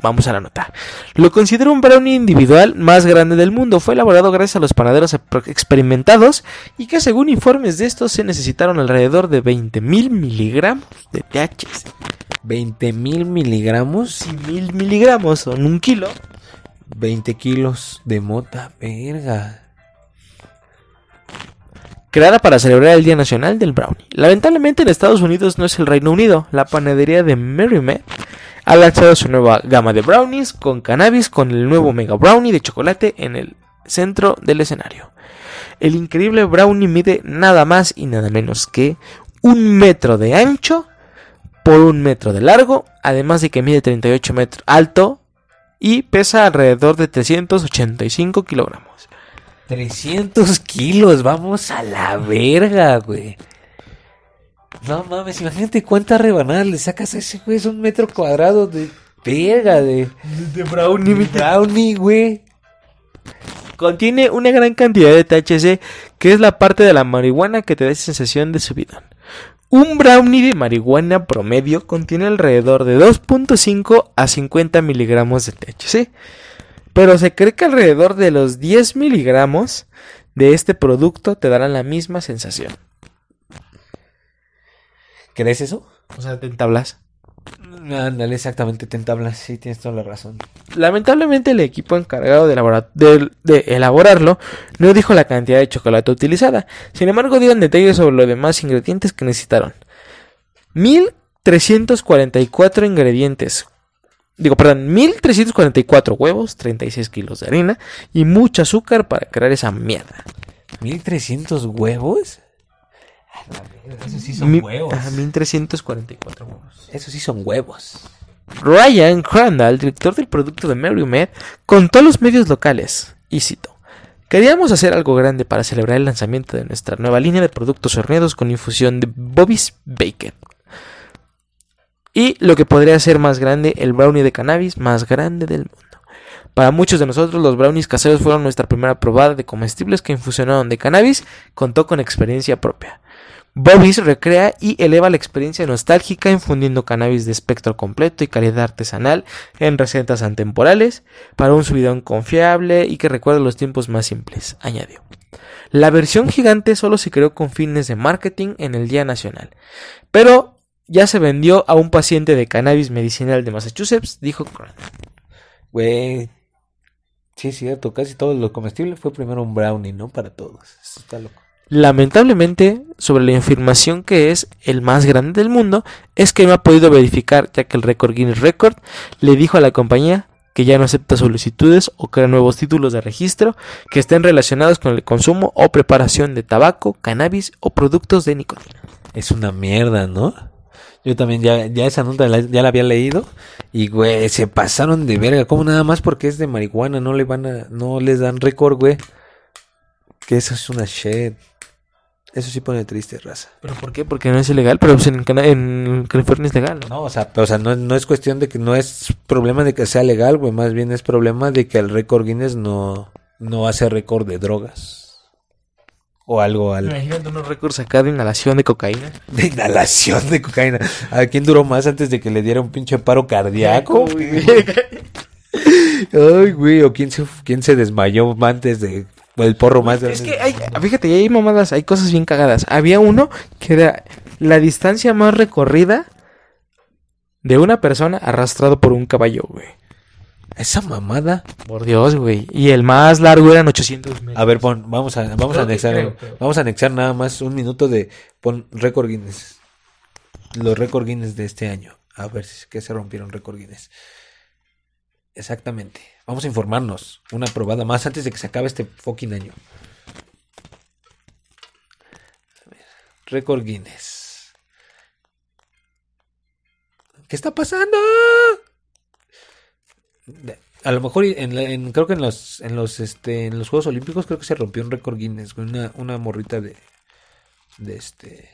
Vamos a la nota. Lo considero un brownie individual más grande del mundo. Fue elaborado gracias a los panaderos experimentados y que según informes de estos se necesitaron alrededor de 20 mil miligramos de THC. 20 mil miligramos, Si mil miligramos son un kilo. 20 kilos de mota, verga. Creada para celebrar el Día Nacional del Brownie. Lamentablemente en Estados Unidos no es el Reino Unido. La panadería de Merrimack ha lanzado su nueva gama de brownies con cannabis con el nuevo Mega Brownie de chocolate en el centro del escenario. El increíble brownie mide nada más y nada menos que un metro de ancho por un metro de largo, además de que mide 38 metros alto y pesa alrededor de 385 kilogramos. 300 kilos, vamos a la verga, güey. No mames, imagínate cuántas rebanadas le sacas a ese güey. Es un metro cuadrado de verga, de, De brownie, brownie, güey. Contiene una gran cantidad de THC, que es la parte de la marihuana que te da sensación de subidón. Un brownie de marihuana promedio contiene alrededor de 2.5 a 50 miligramos de THC, pero se cree que alrededor de los 10 miligramos de este producto te darán la misma sensación. ¿Crees eso? O sea, te entablas. Ándale, exactamente, te entablas. Sí, tienes toda la razón. Lamentablemente el equipo encargado de, elabora- de- de elaborarlo no dijo la cantidad de chocolate utilizada. Sin embargo, dieron detalles sobre los demás ingredientes que necesitaron. 1344 ingredientes. Digo, perdón, 1344 huevos, 36 kilos de harina y mucho azúcar para crear esa mierda. ¿1300 huevos? Esos sí son Mi- huevos. ajá, 1344 huevos. Esos sí son huevos. Ryan Crandall, director del producto de Merrimack, contó a los medios locales, y cito, Queríamos hacer algo grande para celebrar el lanzamiento de nuestra nueva línea de productos horneados con infusión de Bobby's Bacon. Y lo que podría ser más grande, el brownie de cannabis más grande del mundo. Para muchos de nosotros, los brownies caseros fueron nuestra primera probada de comestibles que infusionaron de cannabis, contó con experiencia propia. Bobby's recrea y eleva la experiencia nostálgica infundiendo cannabis de espectro completo y calidad artesanal en recetas atemporales para un subidón confiable y que recuerde los tiempos más simples, añadió. La versión gigante solo se creó con fines de marketing en el Día Nacional, pero ya se vendió a un paciente de cannabis medicinal de Massachusetts, dijo. Güey. Sí, es cierto. Casi todo lo comestible fue primero un brownie, ¿no? Para todos. Está loco. Lamentablemente, sobre la afirmación que es el más grande del mundo, es que no ha podido verificar, ya que el Record Guinness Record le dijo a la compañía que ya no acepta solicitudes o crea nuevos títulos de registro que estén relacionados con el consumo o preparación de tabaco, cannabis o productos de nicotina. Es una mierda, ¿no? Yo también ya, ya esa nota ya la había leído y güey, se pasaron de verga, como nada más porque es de marihuana, no le van a, no les dan récord, güey. Que eso es una shit. Eso sí pone triste, raza. ¿Pero por qué? Porque no es ilegal, pero pues en, Cana- en California es legal. ¿no? No, o sea, o sea no, no es cuestión de que no es problema de que sea legal, güey, más bien es problema de que el récord Guinness no, no hace récord de drogas. O algo al... Imagínate unos récords acá de inhalación de cocaína. [LAUGHS] De inhalación de cocaína. ¿A quién duró más antes de que le diera un pinche paro cardíaco? Ay, güey, [LAUGHS] o quién se, quién se desmayó antes de el porro más Es que hay, fíjate, hay mamadas, hay cosas bien cagadas. Había uno que era la distancia más recorrida de una persona arrastrado por un caballo, güey. Esa mamada. Por Dios, güey. Y el más largo eran 800 metros. A ver, pon, vamos a, vamos a anexar, creo, creo. vamos a anexar nada más un minuto de pon récord Guinness. Los récord Guinness de este año. A ver si que se rompieron récord Guinness. Exactamente. Vamos a informarnos. Una probada más antes de que se acabe este fucking año. Récord Guinness. ¿Qué está pasando? A lo mejor en, en- creo que en los en los este en los Juegos Olímpicos creo que se rompió un récord Guinness con una, una morrita de de este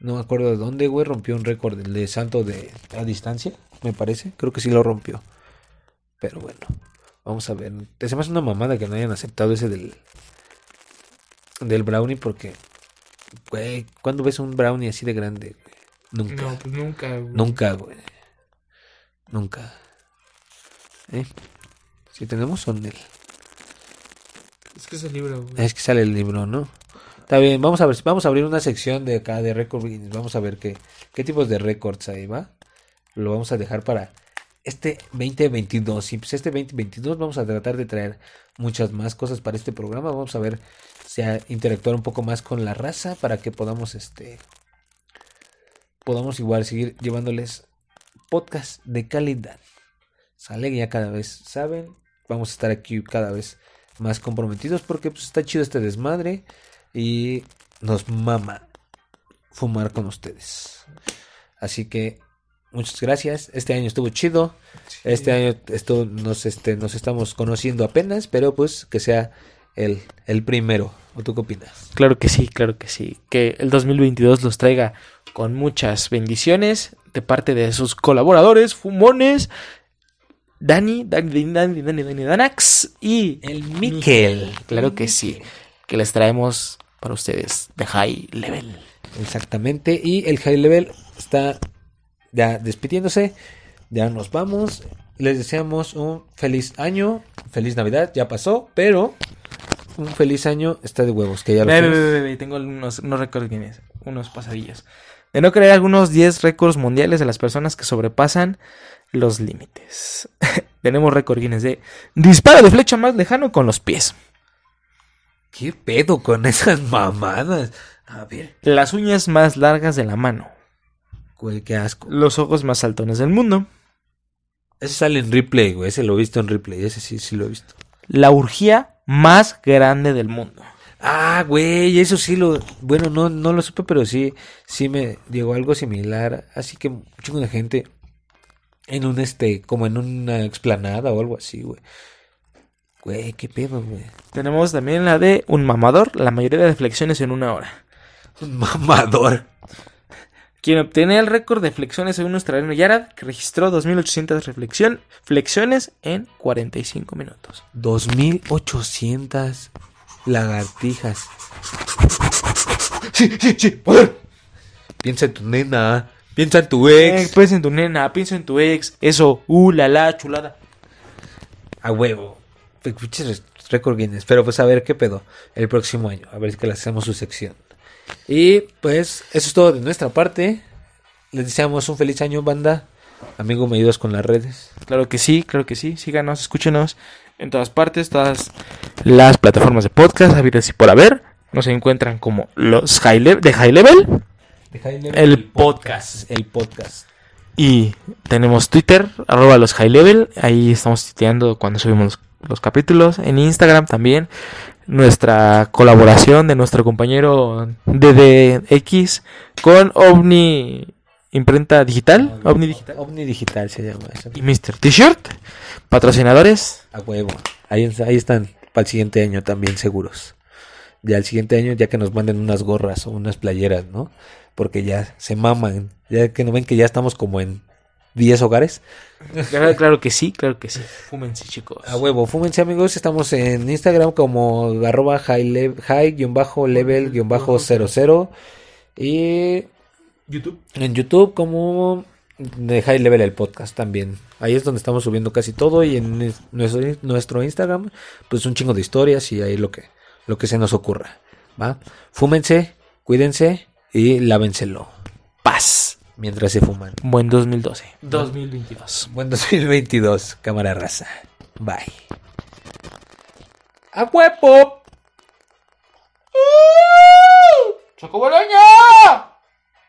no me acuerdo de dónde, güey, rompió un récord de salto de a distancia, me parece. Creo que sí lo rompió. Pero bueno, vamos a ver. Te se me hace una mamada que no hayan aceptado ese del del brownie porque güey, ¿cuándo ves un brownie así de grande? Nunca. pues nunca, güey. Nunca, güey. nunca. ¿Eh? Si tenemos son él. Es que es el libro, güey. Es que sale el libro, ¿no? Está bien, vamos a ver, vamos a abrir una sección de acá de récords. Vamos a ver qué, qué tipos de récords ahí va. Lo vamos a dejar para este 2022. Y pues este 2022 vamos a tratar de traer muchas más cosas para este programa. Vamos a ver si a interactuar un poco más con la raza para que podamos este podamos igual seguir llevándoles podcast de calidad. Sale ya cada vez saben, vamos a estar aquí cada vez más comprometidos porque pues está chido este desmadre y nos mama fumar con ustedes. Así que muchas gracias. Este año estuvo chido. Este año esto nos este nos estamos conociendo apenas, pero pues que sea el, el primero. ¿O tú qué opinas? Claro que sí, claro que sí. Que el 2022 los traiga con muchas bendiciones de parte de sus colaboradores, fumones, Dani, Dani, Dani, Dani, Dani, Danax y El Miquel. Claro que sí. Que les traemos para ustedes de high level. Exactamente. Y el high level está ya despidiéndose. Ya nos vamos. Les deseamos un feliz año. Feliz Navidad. Ya pasó. Pero un feliz año está de huevos. Que ya lo tengo unos, unos récords Guinness, unos pasadillas. De no creer algunos 10 récords mundiales de las personas que sobrepasan los límites. [LAUGHS] Tenemos récord Guinness de disparo de flecha más lejano con los pies. ¿Qué pedo con esas mamadas? A ver. Las uñas más largas de la mano. Güey, qué asco. Los ojos más saltones del mundo. Ese sale en replay, güey. Ese lo he visto en replay. Ese sí, sí lo he visto. La urgía más grande del mundo. Ah, güey, eso sí lo... Bueno, no, no lo supe, pero sí, sí me llegó algo similar. Así que un chingo de gente en un este, como en una explanada o algo así, güey. Güey, qué pedo, güey. Tenemos también la de un mamador, la mayoría de flexiones en una hora. Un mamador. Quien obtiene el récord de flexiones en un australiano Yarad, que registró 2.800 reflexión- flexiones en 45 minutos. 2800 lagartijas. Sí, sí, sí, poder. Piensa en tu nena. Piensa en tu Eh, ex. piensa en tu nena, piensa en tu ex. Eso, uh, la la, chulada. A huevo. Pinches récord Guinness. Pero pues a ver qué pedo el próximo año. A ver si que le hacemos su sección. Y pues eso es todo de nuestra parte. Les deseamos un feliz año, banda. Amigo, me ayudas con las redes. Claro que sí, claro que sí. Síganos, escúchenos en todas partes, todas las plataformas de podcast, habidas y por haber. Nos encuentran como los high le- de High Level. El podcast. El podcast. Y tenemos Twitter, arroba los high level. Ahí estamos tuiteando cuando subimos los, los capítulos. En Instagram también. Nuestra colaboración de nuestro compañero DDX con OVNI Imprenta Digital. OVNI Digital. Omni Digital se llama eso. Y Mr. T-Shirt. Patrocinadores. A huevo. Ahí, ahí están para el siguiente año también seguros. Ya el siguiente año ya que nos manden unas gorras o unas playeras, ¿no? Porque ya se maman. Ya que no ven que ya estamos como en 10 hogares. Claro, claro que sí, claro que sí. Fúmense, chicos. A huevo, fúmense amigos, estamos en Instagram como arroba high, le- high-level-00 y YouTube. en YouTube como de High Level el podcast también. Ahí es donde estamos subiendo casi todo y en es- nuestro, nuestro Instagram pues un chingo de historias y ahí lo que, lo que se nos ocurra. ¿va? Fúmense, cuídense y lávenselo Paz. Mientras se fuman. Buen 2012. 2022. Buen 2022, cámara raza. Bye. ¡A huevo! ¡Chocoboloña!